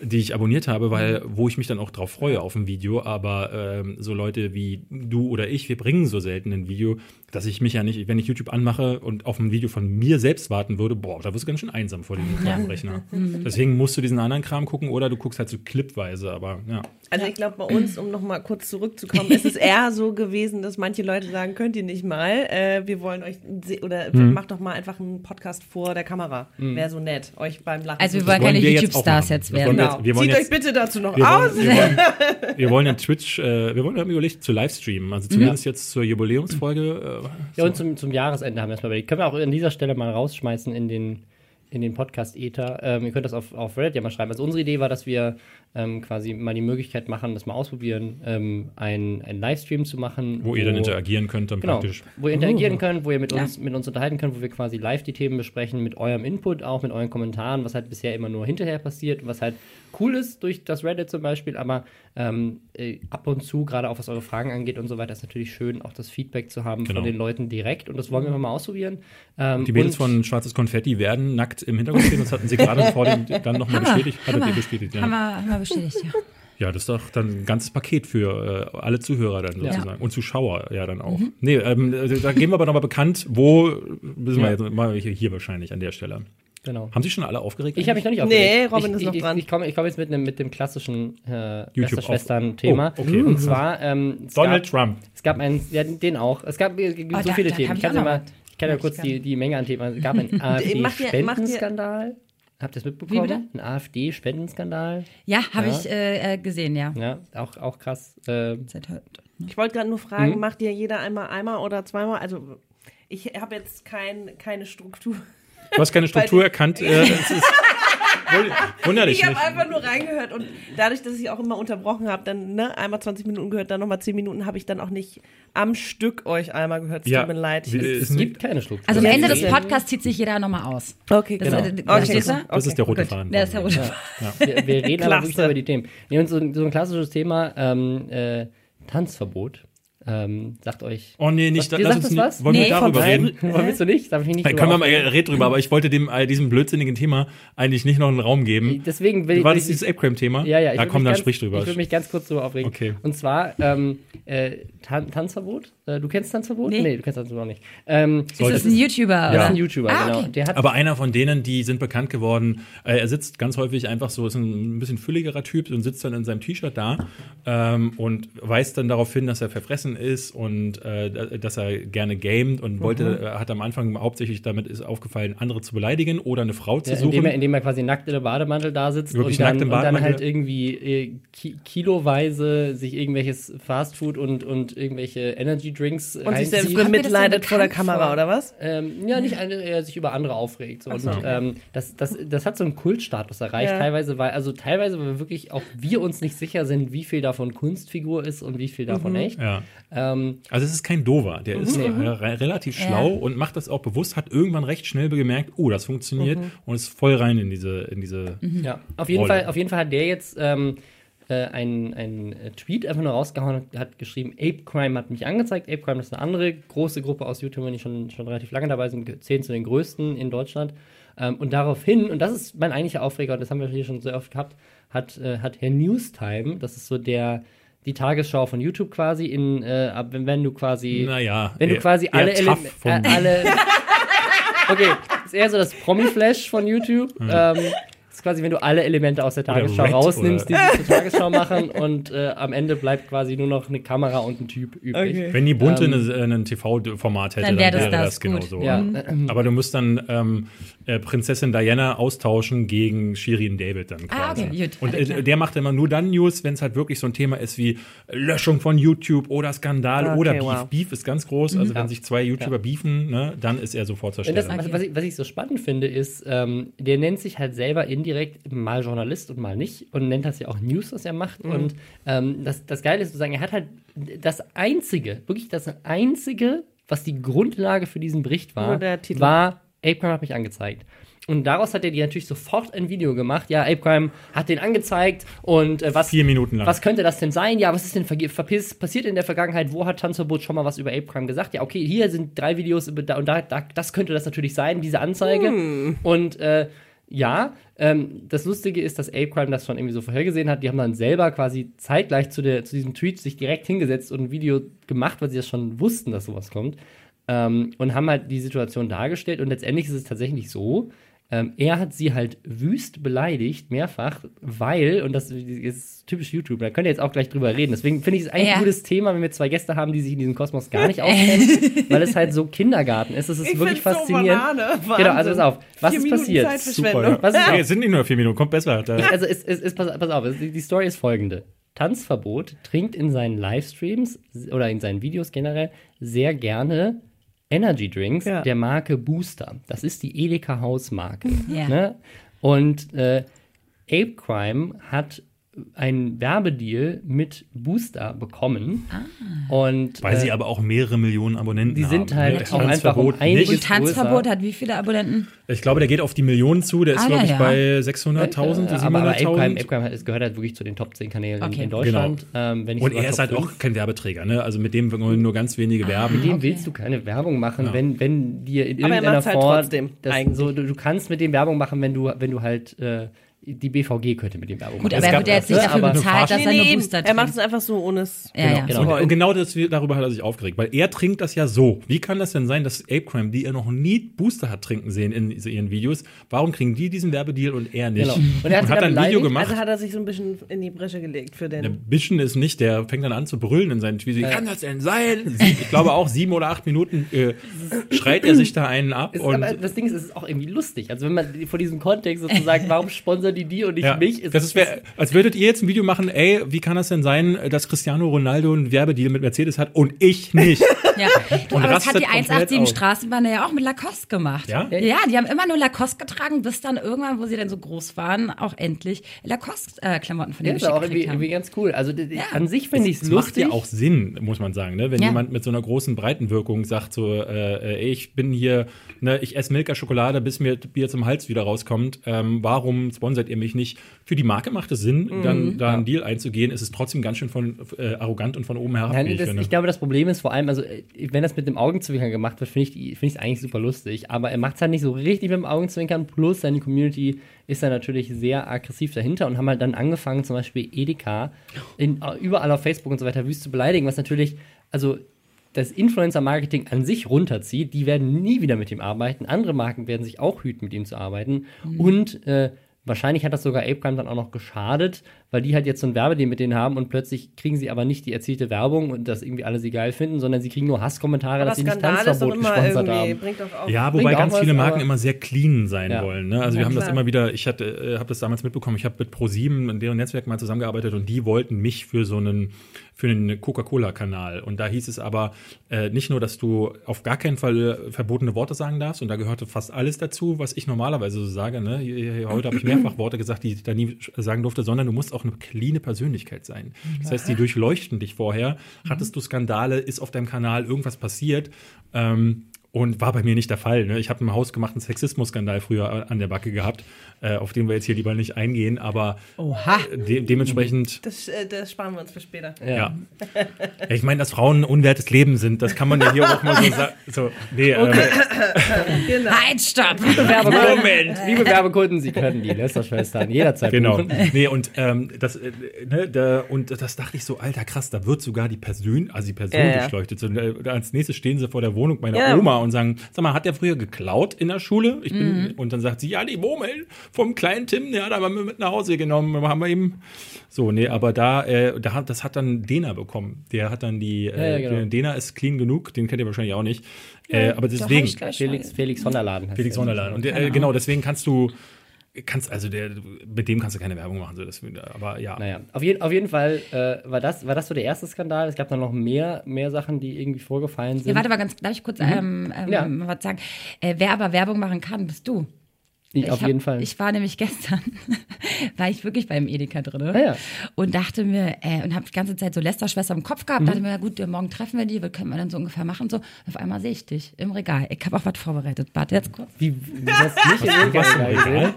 die ich abonniert habe, weil wo ich mich dann auch drauf freue auf ein Video, aber ähm, so Leute wie du oder ich, wir bringen so selten ein Video, dass ich mich ja nicht, wenn ich YouTube anmache und auf ein Video von mir selbst warten würde, boah, da wirst du ganz schön einsam vor diesem kleinen Rechner. *laughs* Deswegen musst du diesen anderen Kram gucken oder du guckst halt so clipweise, aber ja. Also ich glaube, bei uns, um nochmal kurz zurückzukommen, ist es eher so gewesen, dass manche Leute sagen, könnt ihr nicht mal, äh, wir wollen euch, oder Mhm. macht doch mal einfach einen Podcast vor der Kamera. Wäre so nett, euch beim Lachen Also wir zu wollen keine wir YouTube-Stars jetzt werden. wir Genau. jetzt- wir wollen Zieht jetzt- euch bitte dazu noch Wir aus. wollen, wir, wollen, *laughs* wir wollen in Twitch, äh, wir wollen haben überlegt zu Livestreamen, also zumindest jetzt zur Jubiläumsfolge. Äh, Ja, und zum, zum Jahresende haben wir erstmal überlegt. Können wir auch an dieser Stelle mal rausschmeißen in den, in den Podcast-Ether. Ähm, ihr könnt das auf, auf Reddit ja mal schreiben. Also unsere Idee war, dass wir ähm, quasi mal die Möglichkeit machen, das mal ausprobieren, ähm, einen, einen Livestream zu machen. wo ihr dann interagieren könnt, dann Genau, praktisch. wo ihr interagieren könnt, wo ihr mit Ja. uns, mit uns unterhalten könnt, wo wir quasi live die Themen besprechen, mit eurem Input auch, mit euren Kommentaren, was halt bisher immer nur hinterher passiert, was halt cool ist durch das Reddit zum Beispiel, aber ähm, äh, ab und zu, gerade auch was eure Fragen angeht und so weiter, ist natürlich schön, auch das Feedback zu haben Genau. von den Leuten direkt und das wollen wir mal ausprobieren. Ähm, Die Mädels von Schwarzes Konfetti werden nackt im Hintergrund stehen, das hatten sie gerade *laughs* vor dem dann nochmal Hammer, bestätigt. Hattet Hammer. ihr bestätigt, Haben ja. wir, haben wir bestätigt, ja. Ja, das ist doch dann ein ganzes Paket für äh, alle Zuhörer dann Ja. sozusagen. Und Zuschauer ja dann auch. Nee, ähm, da geben wir aber nochmal bekannt, wo wir Ja. jetzt mal hier, hier wahrscheinlich an der Stelle. Genau. Haben Sie schon alle aufgeregt? Ich habe mich noch nicht Nee, aufgeregt. Robin ich, ist noch ich, dran. Ich, ich komme ich komm jetzt mit, einem, mit dem klassischen äh, Schwestern-Thema. Oh, okay. Und zwar, ähm, Donald gab, Trump. Es gab einen, ja, den auch. Es gab äh, gibt Oh, so da- viele da Themen. Ich ich kann ja mal, ich kann ja kurz ich die, die Menge an Themen. Es gab *laughs* einen AfD-Spendenskandal. Habt ihr es mitbekommen? bitte? Ein AfD-Spendenskandal. Ja, habe Ja. ich äh, äh, gesehen, ja. Ja, auch, auch krass. Äh, Seit heute. Ich wollte gerade nur fragen, Mhm. macht ihr jeder einmal einmal oder zweimal? Also ich habe jetzt kein, keine Struktur. Du hast keine *laughs* Struktur erkannt. Äh, *laughs* es ist, wunder dich Ich habe einfach nur reingehört und dadurch, dass ich auch immer unterbrochen habe, dann ne, einmal 20 Minuten gehört, dann nochmal 10 Minuten, habe ich dann auch nicht am Stück euch einmal gehört. Es Ja. tut mir leid. Ich- ist es gibt keine Struktur. Also am Ende des ist- Podcasts zieht sich jeder nochmal aus. okay, Das, genau. äh, Okay, verstehst das-? Das ist der rote Gut. Faden. Der ist der rote Ja. Faden. Wir, wir reden aber wirklich über die Themen. Nee, und so, so ein klassisches Thema, ähm, äh, Tanzverbot. Ähm, sagt euch. Oh nee, nicht. Was, lass uns das nicht was? wollen Nee, wir darüber reden? willst du nicht? Darf ich mich nicht Dann können wir mal reden drüber, aber ich wollte dem äh, diesem blödsinnigen Thema eigentlich nicht noch einen Raum geben. Deswegen will War das dieses Ape-Crime-Thema? Ja, ja. Ich Na will komm, dann ganz, sprich drüber. Ich will mich ganz kurz drüber aufregen. Okay. Und zwar, ähm, äh, Tan Tanzverbot. Äh, du kennst Tanzverbot? Nee. du kennst Tanzverbot auch nicht. Ähm, Ist das ein YouTuber? das oder? ist ein YouTuber, Ah, genau. okay. Der hat Aber einer von denen, die sind bekannt geworden, äh, er sitzt ganz häufig einfach so, ist ein bisschen fülligerer Typ und sitzt dann in seinem T-Shirt da ähm, und weist dann darauf hin, dass er verfressen ist und äh, dass er gerne gamet und wollte, äh, hat am Anfang hauptsächlich damit ist aufgefallen, andere zu beleidigen oder eine Frau zu Ja, suchen. indem, er, indem er quasi nackt in der Bademantel da sitzt Wirklich und dann, nackt im und dann halt irgendwie äh, ki kiloweise sich irgendwelches Fastfood und, und irgendwelche Energy Drinks Und sich selbst bemitleidet vor der Kamera, oder was? Ähm, ja, nicht eine, er sich über andere aufregt. So. Und, so. ähm, das, das, das hat so einen Kultstatus erreicht, Ja. teilweise, weil, also teilweise, weil wir wirklich auch wir uns nicht sicher sind, wie viel davon Kunstfigur ist und wie viel davon echt. ja. Ähm, Also es ist kein Dover, der ist Nee. äh, re relativ Ja. schlau und macht das auch bewusst, hat irgendwann recht schnell gemerkt, oh, das funktioniert und ist voll rein in diese, in diese ja, auf jeden, Rolle. Fall, auf jeden Fall hat der jetzt ähm, äh, einen, einen Tweet einfach nur rausgehauen und hat geschrieben, Ape Crime hat mich angezeigt. Ape Crime ist eine andere große Gruppe aus YouTubern, die schon, schon relativ lange dabei sind, zählen zu den größten in Deutschland. Ähm, und daraufhin, und das ist mein eigentlicher Aufreger, und das haben wir hier schon sehr oft gehabt, hat, äh, hat Herr Newstime, das ist so der die Tagesschau von YouTube quasi in, äh, wenn, du quasi Naja, wenn du eher- quasi eher alle, von- äh, alle *laughs* Okay, ist eher so das Promi-Flash von YouTube. Ähm, ist quasi, wenn du alle Elemente aus der Tagesschau Red rausnimmst, die oder- sie zur Tagesschau machen und äh, am Ende bleibt quasi nur noch eine Kamera und ein Typ übrig. Okay. Wenn die Bunte Ähm, äh, ein TV-Format hätte, Dann dann wär wäre das das, das, genau so. Ja, Aber du musst dann, ähm, äh, Prinzessin Diana austauschen gegen Shirin David dann Ah, quasi. okay, gut, Und äh, der macht immer nur dann News, wenn es halt wirklich so ein Thema ist wie Löschung von YouTube oder Skandal Okay, oder Beef. wow. Beef ist ganz groß. Also wenn sich zwei YouTuber beefen, ne, dann ist er sofort zur Und das, Stelle. was, was, ich, was ich so spannend finde, ist, ähm, der nennt sich halt selber indirekt mal Journalist und mal nicht und nennt das ja auch News, was er macht. Und ähm, das, das Geile ist sozusagen, er hat halt das Einzige, wirklich das Einzige, was die Grundlage für diesen Bericht war, Nur der Titel. war, Apecrime hat mich angezeigt. Und daraus hat er dir natürlich sofort ein Video gemacht. Ja, Apecrime hat den angezeigt und äh, was, Vier Minuten lang. was könnte das denn sein? Ja, was ist denn passiert in der Vergangenheit? Wo hat Tanzverbot schon mal was über Apecrime gesagt? Ja, okay, hier sind drei Videos über da und da, da das könnte das natürlich sein, diese Anzeige. Und äh, ja, ähm, das Lustige ist, dass Apecrime das schon irgendwie so vorhergesehen hat. Die haben dann selber quasi zeitgleich zu, der, zu diesem Tweet sich direkt hingesetzt und ein Video gemacht, weil sie das schon wussten, dass sowas kommt. Ähm, und haben halt die Situation dargestellt. Und letztendlich ist es tatsächlich so, ähm, er hat sie halt wüst beleidigt, mehrfach, weil, und das ist typisch YouTube, da könnt ihr jetzt auch gleich drüber reden. Deswegen finde ich es eigentlich Ja. ein gutes Thema, wenn wir zwei Gäste haben, die sich in diesem Kosmos gar nicht auskennen, *laughs* weil es halt so Kindergarten ist. Es ist Ich wirklich so faszinierend. Banane. genau, also pass auf, was Vier ist Minuten passiert? Super, ja. Was ist nee, es sind nicht nur vier Minuten, kommt besser. Da, Also es, es, es, pass, pass auf, es, die Story ist folgende. Tanzverbot trinkt in seinen Livestreams oder in seinen Videos generell sehr gerne Energy Drinks Ja. der Marke Booster. Das ist die Edeka Hausmarke. Ja. Ne? Und äh, Ape Crime hat einen Werbedeal mit Booster bekommen. Und weil äh, sie aber auch mehrere Millionen Abonnenten die haben. sind halt ne? auch einfach um Tanzverbot einiges nicht. Und Tanzverbot größer. hat wie viele Abonnenten? Ich glaube, der geht auf die Millionen zu. Der ist, Ah, glaube ja, ich, ja. bei 600.000, Ja, aber, aber Ape Crime, 700.000. Ape Crime hat- es gehört halt wirklich zu den Top 10 Kanälen in- Okay. in Deutschland. Ähm, wenn nicht Und er ist halt 5. auch kein Werbeträger, ne? Also mit dem wollen nur ganz wenige werben. Mit dem okay. willst du keine Werbung machen, Ja. wenn, wenn dir in Aber er irgendeiner halt Form. trotzdem, das, so, du, du kannst mit dem Werbung machen, wenn du, wenn du halt äh, die BVG könnte mit dem Werbung Gut, machen. aber Es er wird ja jetzt nicht dafür bezahlt, dass Nee, er nee, nur eben. Booster er macht es trinkt. einfach so, ohne es. Ja, ja. Genau. Und, Genau. und genau das, darüber hat er sich aufgeregt, weil er trinkt das ja so. Wie kann das denn sein, dass Ape Crime, die er noch nie Booster hat trinken sehen in ihren Videos, warum kriegen die diesen Werbedeal und er nicht? Genau. Und er hat sie hat dann ein Video gemacht. Also hat er sich so ein bisschen in die Bresche gelegt für Der den. Bischen ist nicht, der fängt dann an zu brüllen in seinen Tweets. Wie kann das denn sein? Ich glaube auch sieben oder acht Minuten äh, schreit er sich da einen ab. Ist, und aber das Ding ist, es ist auch irgendwie lustig. Also wenn man vor diesem Kontext sozusagen, warum sponsern die die und nicht ja, mich? das ist, wär, als würdet ihr jetzt ein Video machen, ey, wie kann das denn sein, dass Cristiano Ronaldo einen Werbedeal mit Mercedes hat und ich nicht? *laughs* Ja. Du, Und aber das hat die komplett 187 aus. Straßenbahn ja auch mit Lacoste gemacht. Ja? Ja, die haben immer nur Lacoste getragen, bis dann irgendwann, wo sie dann so groß waren, auch endlich Lacoste-Klamotten von ja, denen ist auch geschickt irgendwie, gekriegt haben. irgendwie ganz cool. Also Ja. an sich finde ich es Es macht lustig. ja auch Sinn, muss man sagen, ne? wenn Ja. jemand mit so einer großen Breitenwirkung sagt, so, äh, ey, ich bin hier, ne, ich esse Milka-Schokolade, bis mir Bier zum Hals wieder rauskommt. Ähm, warum sponsert ihr mich nicht? Für die Marke macht es Sinn, Mhm. dann da einen Deal einzugehen. Es ist trotzdem ganz schön von äh, arrogant und von oben herab, Nein, ich das, ich glaube, das Problem ist vor allem, also äh, wenn das mit dem Augenzwinkern gemacht wird, finde ich es eigentlich super lustig. Aber er macht es halt nicht so richtig mit dem Augenzwinkern. Plus seine Community ist da natürlich sehr aggressiv dahinter und haben halt dann angefangen, zum Beispiel Edeka in, äh, überall auf Facebook und so weiter wüst zu beleidigen, was natürlich, also das Influencer-Marketing an sich runterzieht. Die werden nie wieder mit ihm arbeiten. Andere Marken werden sich auch hüten, mit ihm zu arbeiten. Und äh, wahrscheinlich hat das sogar Apecrime dann auch noch geschadet, weil die halt jetzt so ein Werbedeal mit denen haben und plötzlich kriegen sie aber nicht die erzielte Werbung und dass irgendwie alle sie geil finden, sondern sie kriegen nur Hasskommentare, Aber dass sie nicht Tanzverbot immer gesponsert haben. Ja, wobei auch ganz was, viele Marken immer sehr clean sein Ja. wollen. Ne? Also Ja, wir haben das klar. immer wieder, ich hatte, äh, habe das damals mitbekommen, ich habe mit Pro7 in deren Netzwerk mal zusammengearbeitet und die wollten mich für so einen für einen Coca-Cola-Kanal. Und da hieß es aber äh, nicht nur, dass du auf gar keinen Fall äh, verbotene Worte sagen darfst, und da gehörte fast alles dazu, was ich normalerweise so sage. Ne? Heute habe ich mehrfach Worte gesagt, die ich da nie sagen durfte, sondern du musst auch eine cleane Persönlichkeit sein. Das heißt, die durchleuchten dich vorher. Hattest du Skandale, ist auf deinem Kanal irgendwas passiert? Ähm, und war bei mir nicht der Fall. Ne? Ich habe einen hausgemachten Sexismus-Skandal früher an der Backe gehabt, äh, auf den wir jetzt hier lieber nicht eingehen, aber Oha. de dementsprechend Das, äh, das sparen wir uns für später. ja. Ich meine, dass Frauen ein unwertes Leben sind, das kann man ja hier auch mal so sagen. So, nee, ähm, *laughs* Genau. Halt, stopp! Werbekunden, liebe Werbekunden, Sie können die Lästerschwestern jederzeit genau. buchen. Nee, und ähm, das, äh, ne, da, und das dachte ich so, alter krass, da wird sogar die Person, also die Person Ja, ja. durchleuchtet. So, äh, als nächstes stehen sie vor der Wohnung meiner Ja, Oma und sagen, sag mal, hat der früher geklaut in der Schule? Ich bin, Und dann sagt sie, ja, die Murmeln vom kleinen Tim, der hat aber mit nach Hause genommen, haben wir ihm. So, nee, aber da, äh, da hat, das hat dann Dena bekommen. Der hat dann die, äh, Ja, ja, genau. Dena ist clean genug, den kennt ihr wahrscheinlich auch nicht. äh, aber Doch, hab deswegen. Felix, Felix von der Laden. heißt Felix der. Wunderland. Und äh, genau, deswegen kannst du, kannst, also der, mit dem kannst du keine Werbung machen, so, das, aber ja. Naja, auf, jeden auf jeden Fall äh, war, das, war das so der erste Skandal. Es gab dann noch mehr, mehr Sachen, die irgendwie vorgefallen sind. Ja, warte mal ganz, darf ich kurz ähm, ähm, Ja. was sagen? Äh, wer aber Werbung machen kann, bist du. Ich- auf hab, jeden Fall. Ich war nämlich *laughs* gestern, war ich wirklich beim Edeka drin Ah, ja. und dachte mir, äh, und habe die ganze Zeit so Lester-Schwester im Kopf gehabt, Mhm. dachte mir, ja gut, äh, morgen treffen wir die, was können wir dann so ungefähr machen? So, auf einmal sehe ich dich im Regal. Ich habe auch was vorbereitet. Warte jetzt kurz. wie, wie hast du nicht im Regal?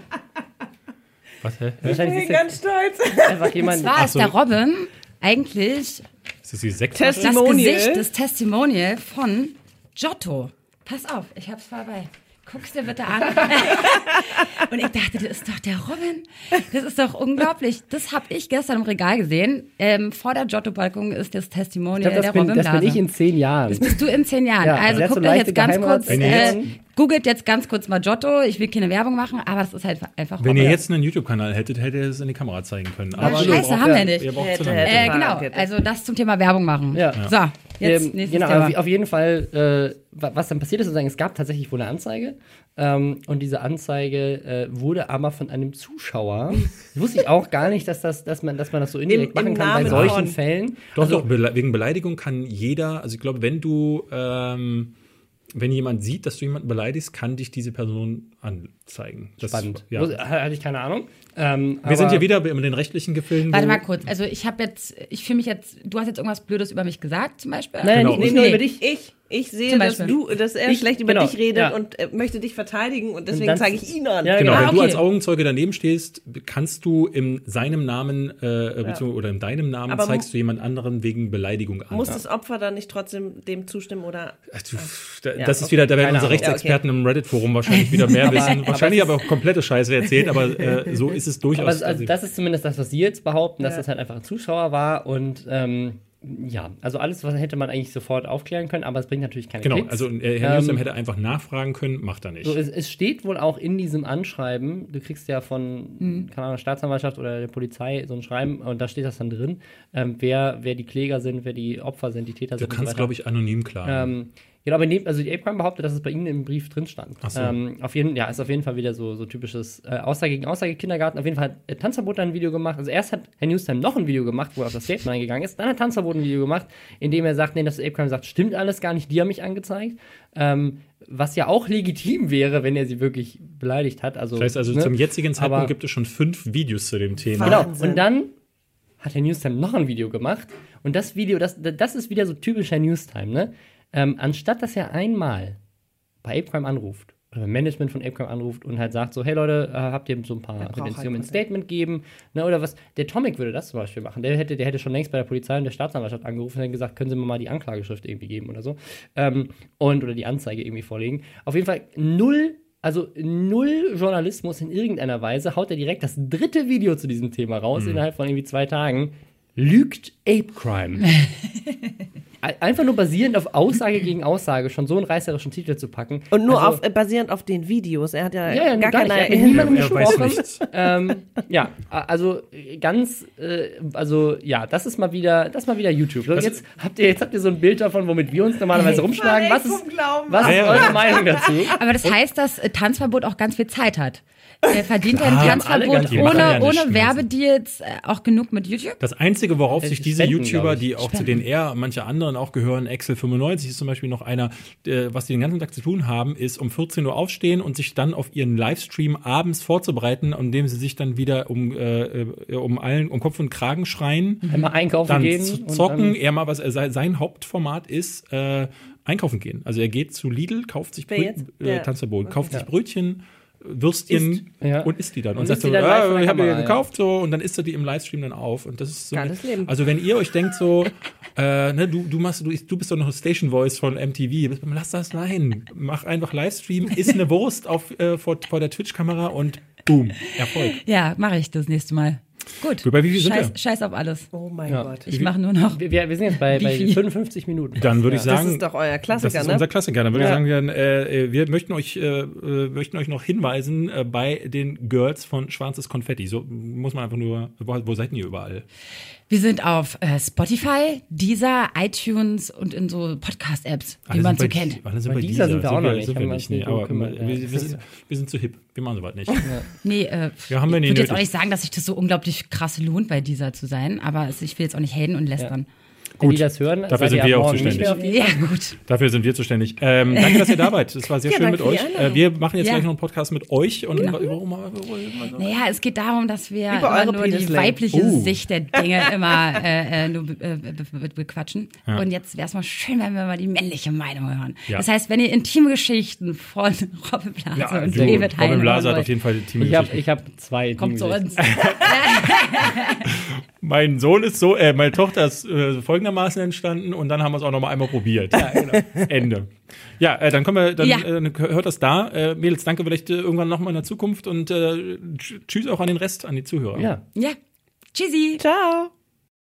Was, hä? Wahrscheinlich Ich ist bin ganz stolz. einfach Und jemand. zwar Ach ist so. der Robin eigentlich Ist das die Sekt? Test- das Testimonial. Gesicht, das Testimonial von Giotto. Pass auf, ich hab's vorbei. Guck's dir bitte an. *laughs* und ich dachte, das ist doch der Robin. Das ist doch unglaublich. Das habe ich gestern im Regal gesehen. Ähm, vor der Giotto-Balkon ist das Testimonial glaube, das, der bin, Robin das bin Blase. ich in zehn Jahren. bist du in zehn Jahren. Ja, also guckt so euch jetzt ganz kurz, äh, googelt jetzt ganz kurz mal Giotto. Ich will keine Werbung machen, aber das ist halt einfach Wenn Robin. ihr jetzt einen YouTube-Kanal hättet, hättet ihr es in die Kamera zeigen können. Aber Scheiße, braucht- haben wir nicht. Ihr braucht Hätte, zu lange. Äh, genau, also das zum Thema Werbung machen. Ja. So, jetzt Ähm, nächstes genau, Thema. auf, jeden Fall, äh, wa- was dann passiert ist, sozusagen, es gab tatsächlich wohl eine Anzeige. Ähm, und diese Anzeige äh, wurde aber von einem Zuschauer. *laughs* Wusste ich auch gar nicht, dass, das, dass, man, dass man das so indirekt Im- im machen kann bei Namen solchen von- Fällen. Doch, also, doch, wegen Beleidigung kann jeder, also ich glaube, wenn du, ähm, wenn jemand sieht, dass du jemanden beleidigst, kann dich diese Person anzeigen. Das, spannend. Ja. Hatte ich keine Ahnung. Ähm, Wir sind hier wieder mit den rechtlichen Gefilden. Warte mal kurz. Also ich habe jetzt, ich fühle mich jetzt, du hast jetzt irgendwas Blödes über mich gesagt zum Beispiel. Nein, Genau. nicht, nicht nur Nee. über dich. Ich, ich sehe, dass du, dass er Ich- schlecht über genau, dich redet ja. und äh, möchte dich verteidigen und deswegen zeige ich ihn an. Ja, Genau, genau. wenn Ah, du okay. als Augenzeuge daneben stehst, kannst du in seinem Namen äh, beziehungsweise- oder in deinem Namen Aber zeigst du jemand anderen wegen Beleidigung an. Muss das Opfer dann nicht trotzdem dem zustimmen oder? Also, da, Ja, das ist okay. wieder, da werden unsere. Rechtsexperten im Reddit-Forum wahrscheinlich wieder mehr *laughs* wissen. Wahrscheinlich aber auch komplette Scheiße erzählt, aber äh, so ist es durchaus. Aber es- also, das ist zumindest das, was Sie jetzt behaupten, dass Ja. das halt einfach ein Zuschauer war. Und ähm, ja, also alles, was hätte man eigentlich sofort aufklären können, aber es bringt natürlich keine genau, Klicks. also äh, Herr Newsom Ähm, hätte einfach nachfragen können, macht er nicht. So, es, es steht wohl auch in diesem Anschreiben, du kriegst ja von, Mhm. keine Ahnung, Staatsanwaltschaft oder der Polizei so ein Schreiben und da steht das dann drin, ähm, wer, wer die Kläger sind, wer die Opfer sind, die Täter du sind. und kannst, so glaube ich, anonym klagen. ähm, genau, aber in dem, also die Apecrime behauptet, dass es bei ihnen im Brief drin stand. Ach so. Ähm, auf jeden, ja, ist auf jeden Fall wieder so, so typisches äh, Aussage gegen Aussage Kindergarten. Auf jeden Fall hat äh, Tanzverbot ein Video gemacht. Also erst hat Herr Newstime noch ein Video gemacht, wo er auf das Statement eingegangen ist. Dann hat Tanzverbot ein Video gemacht, in dem er sagt, nee, das Apecrime sagt, stimmt alles gar nicht, die haben mich angezeigt. Ähm, was ja auch legitim wäre, wenn er sie wirklich beleidigt hat. Also, das heißt also, ne? zum jetzigen Zeitpunkt Aber- gibt es schon fünf Videos zu dem Thema. Genau. Wahnsinn. Und dann hat der Newstime noch ein Video gemacht. Und das Video, das, das ist wieder so typischer Newstime, ne? Ähm, anstatt dass er einmal bei Apecrime anruft, oder beim Management von Apecrime anruft und halt sagt so, hey Leute, äh, habt ihr so ein paar braucht Redentionen, halt ein Statement geben, ne, oder was, der Tomic würde das zum Beispiel machen, der hätte, der hätte schon längst bei der Polizei und der Staatsanwaltschaft angerufen und hätte gesagt, können Sie mir mal die Anklageschrift irgendwie geben oder so, ähm, und, oder die Anzeige irgendwie vorlegen. Auf jeden Fall null also null Journalismus in irgendeiner Weise, haut er direkt das dritte Video zu diesem Thema raus innerhalb von irgendwie zwei Tagen. Lügt Ape Crime. *laughs* Ein- Einfach nur basierend auf Aussage gegen Aussage schon so einen reißerischen Titel zu packen. Und nur also, auf, äh, basierend auf den Videos. Er hat ja, ja, ja, gar, gar, nicht. keine. Mit niemandem weiß gesprochen. ähm, ja, also ganz, äh, also ja, das ist mal wieder, das ist mal wieder YouTube. So, jetzt habt ihr, jetzt habt ihr so ein Bild davon, womit wir uns normalerweise rumschlagen. Was ist, was ist Ja, ja. eure Meinung dazu? Aber das heißt, dass äh, Tanzverbot auch ganz viel Zeit hat. Er verdient ja ein Tanzverbot ohne, ohne. Werbedeals äh, auch genug mit YouTube. Das Einzige, worauf Äh, sich diese Spenden, YouTuber, die auch zu den eher manche anderen auch gehören, Excel 95 ist zum Beispiel noch einer, äh, was die den ganzen Tag zu tun haben, ist um 14 Uhr aufstehen und sich dann auf ihren Livestream abends vorzubereiten, indem sie sich dann wieder um, äh, äh, um allen, um Kopf und Kragen schreien, Einmal einkaufen dann gehen. zocken. dann- er mal was, er, sein- Hauptformat ist äh, einkaufen gehen. Also er geht zu Lidl, kauft sich Wer jetzt? Brö- äh, Der- Tanzverbot, kauft sich Brötchen, Würstchen Isst, ja. und isst die dann. Und, Und sagt so, dann ah, ich habe die gekauft so und dann isst er die im Livestream dann auf. Und das ist so. Geiles Leben. Also wenn ihr euch denkt so, äh, ne, du, du machst, du, du bist doch noch Station Voice von MTV, lass das sein. Mach einfach Livestream, isst eine Wurst auf, äh, vor, vor der Twitch-Kamera und boom, Erfolg. Ja, mache ich das nächste Mal. Gut. Gut, bei sind scheiß, wir? scheiß auf alles. Oh mein Ja. Gott. Ich mache nur noch. Wir, wir sind jetzt bei, *laughs* bei viel? 55 Minuten. Dann würde ich Das sagen, ist doch euer das Klassiker, ist ne? unser Klassiker. Dann würde ich sagen, dann, äh, wir möchten euch, äh, äh, möchten euch noch hinweisen äh, bei den Girls von Schwarzes Konfetti. So muss man einfach nur, wo, wo seid ihr überall? Wir sind auf äh, Spotify, Deezer, iTunes und in so Podcast-Apps, wie man so bei, kennt. Alle sind Bei bei dieser dieser sind wir auch noch wir- nicht, Sind wir wir nicht, nee, nicht aber wir, ja. wir, sind, wir sind zu hip. Wir machen sowas nicht. Nee, äh, Ja, haben wir ich würde jetzt auch nicht sagen, dass sich das so unglaublich krass lohnt, bei dieser zu sein, aber ich will jetzt auch nicht haten und lästern. Wenn Gut. die das hören, Dafür seid sind ihr wir auch zuständig. Ja, gut. Dafür sind wir zuständig. Ähm, danke, dass ihr da wart. Es war sehr Ja, schön mit euch. Äh, wir machen jetzt Ja. gleich noch einen Podcast mit euch. Und warum, warum, Naja, es geht darum, dass wir Über nur die weibliche Uh. Sicht der Dinge immer äh, äh, nur be äh, be be bequatschen. Und jetzt wäre es mal schön, wenn wir mal die männliche Meinung hören. Ja. Das heißt, wenn ihr intime Geschichten von Robbe Blase ja, und David Robin Hein Blaser hören hat auf jeden Fall die Ich habe Teamgeschichte. ich hab zwei. kommt zu uns. Mein Sohn ist so, äh, meine Tochter ist äh, folgendermaßen entstanden und dann haben wir es auch noch mal einmal probiert. Ja, genau. *laughs* Ende. Ja, äh, dann kommen wir, dann Ja. äh, hört das da. Äh, Mädels, danke vielleicht äh, irgendwann noch mal in der Zukunft und äh, tsch- tschüss auch an den Rest, an die Zuhörer. Ja. Ja. Tschüssi. Ciao.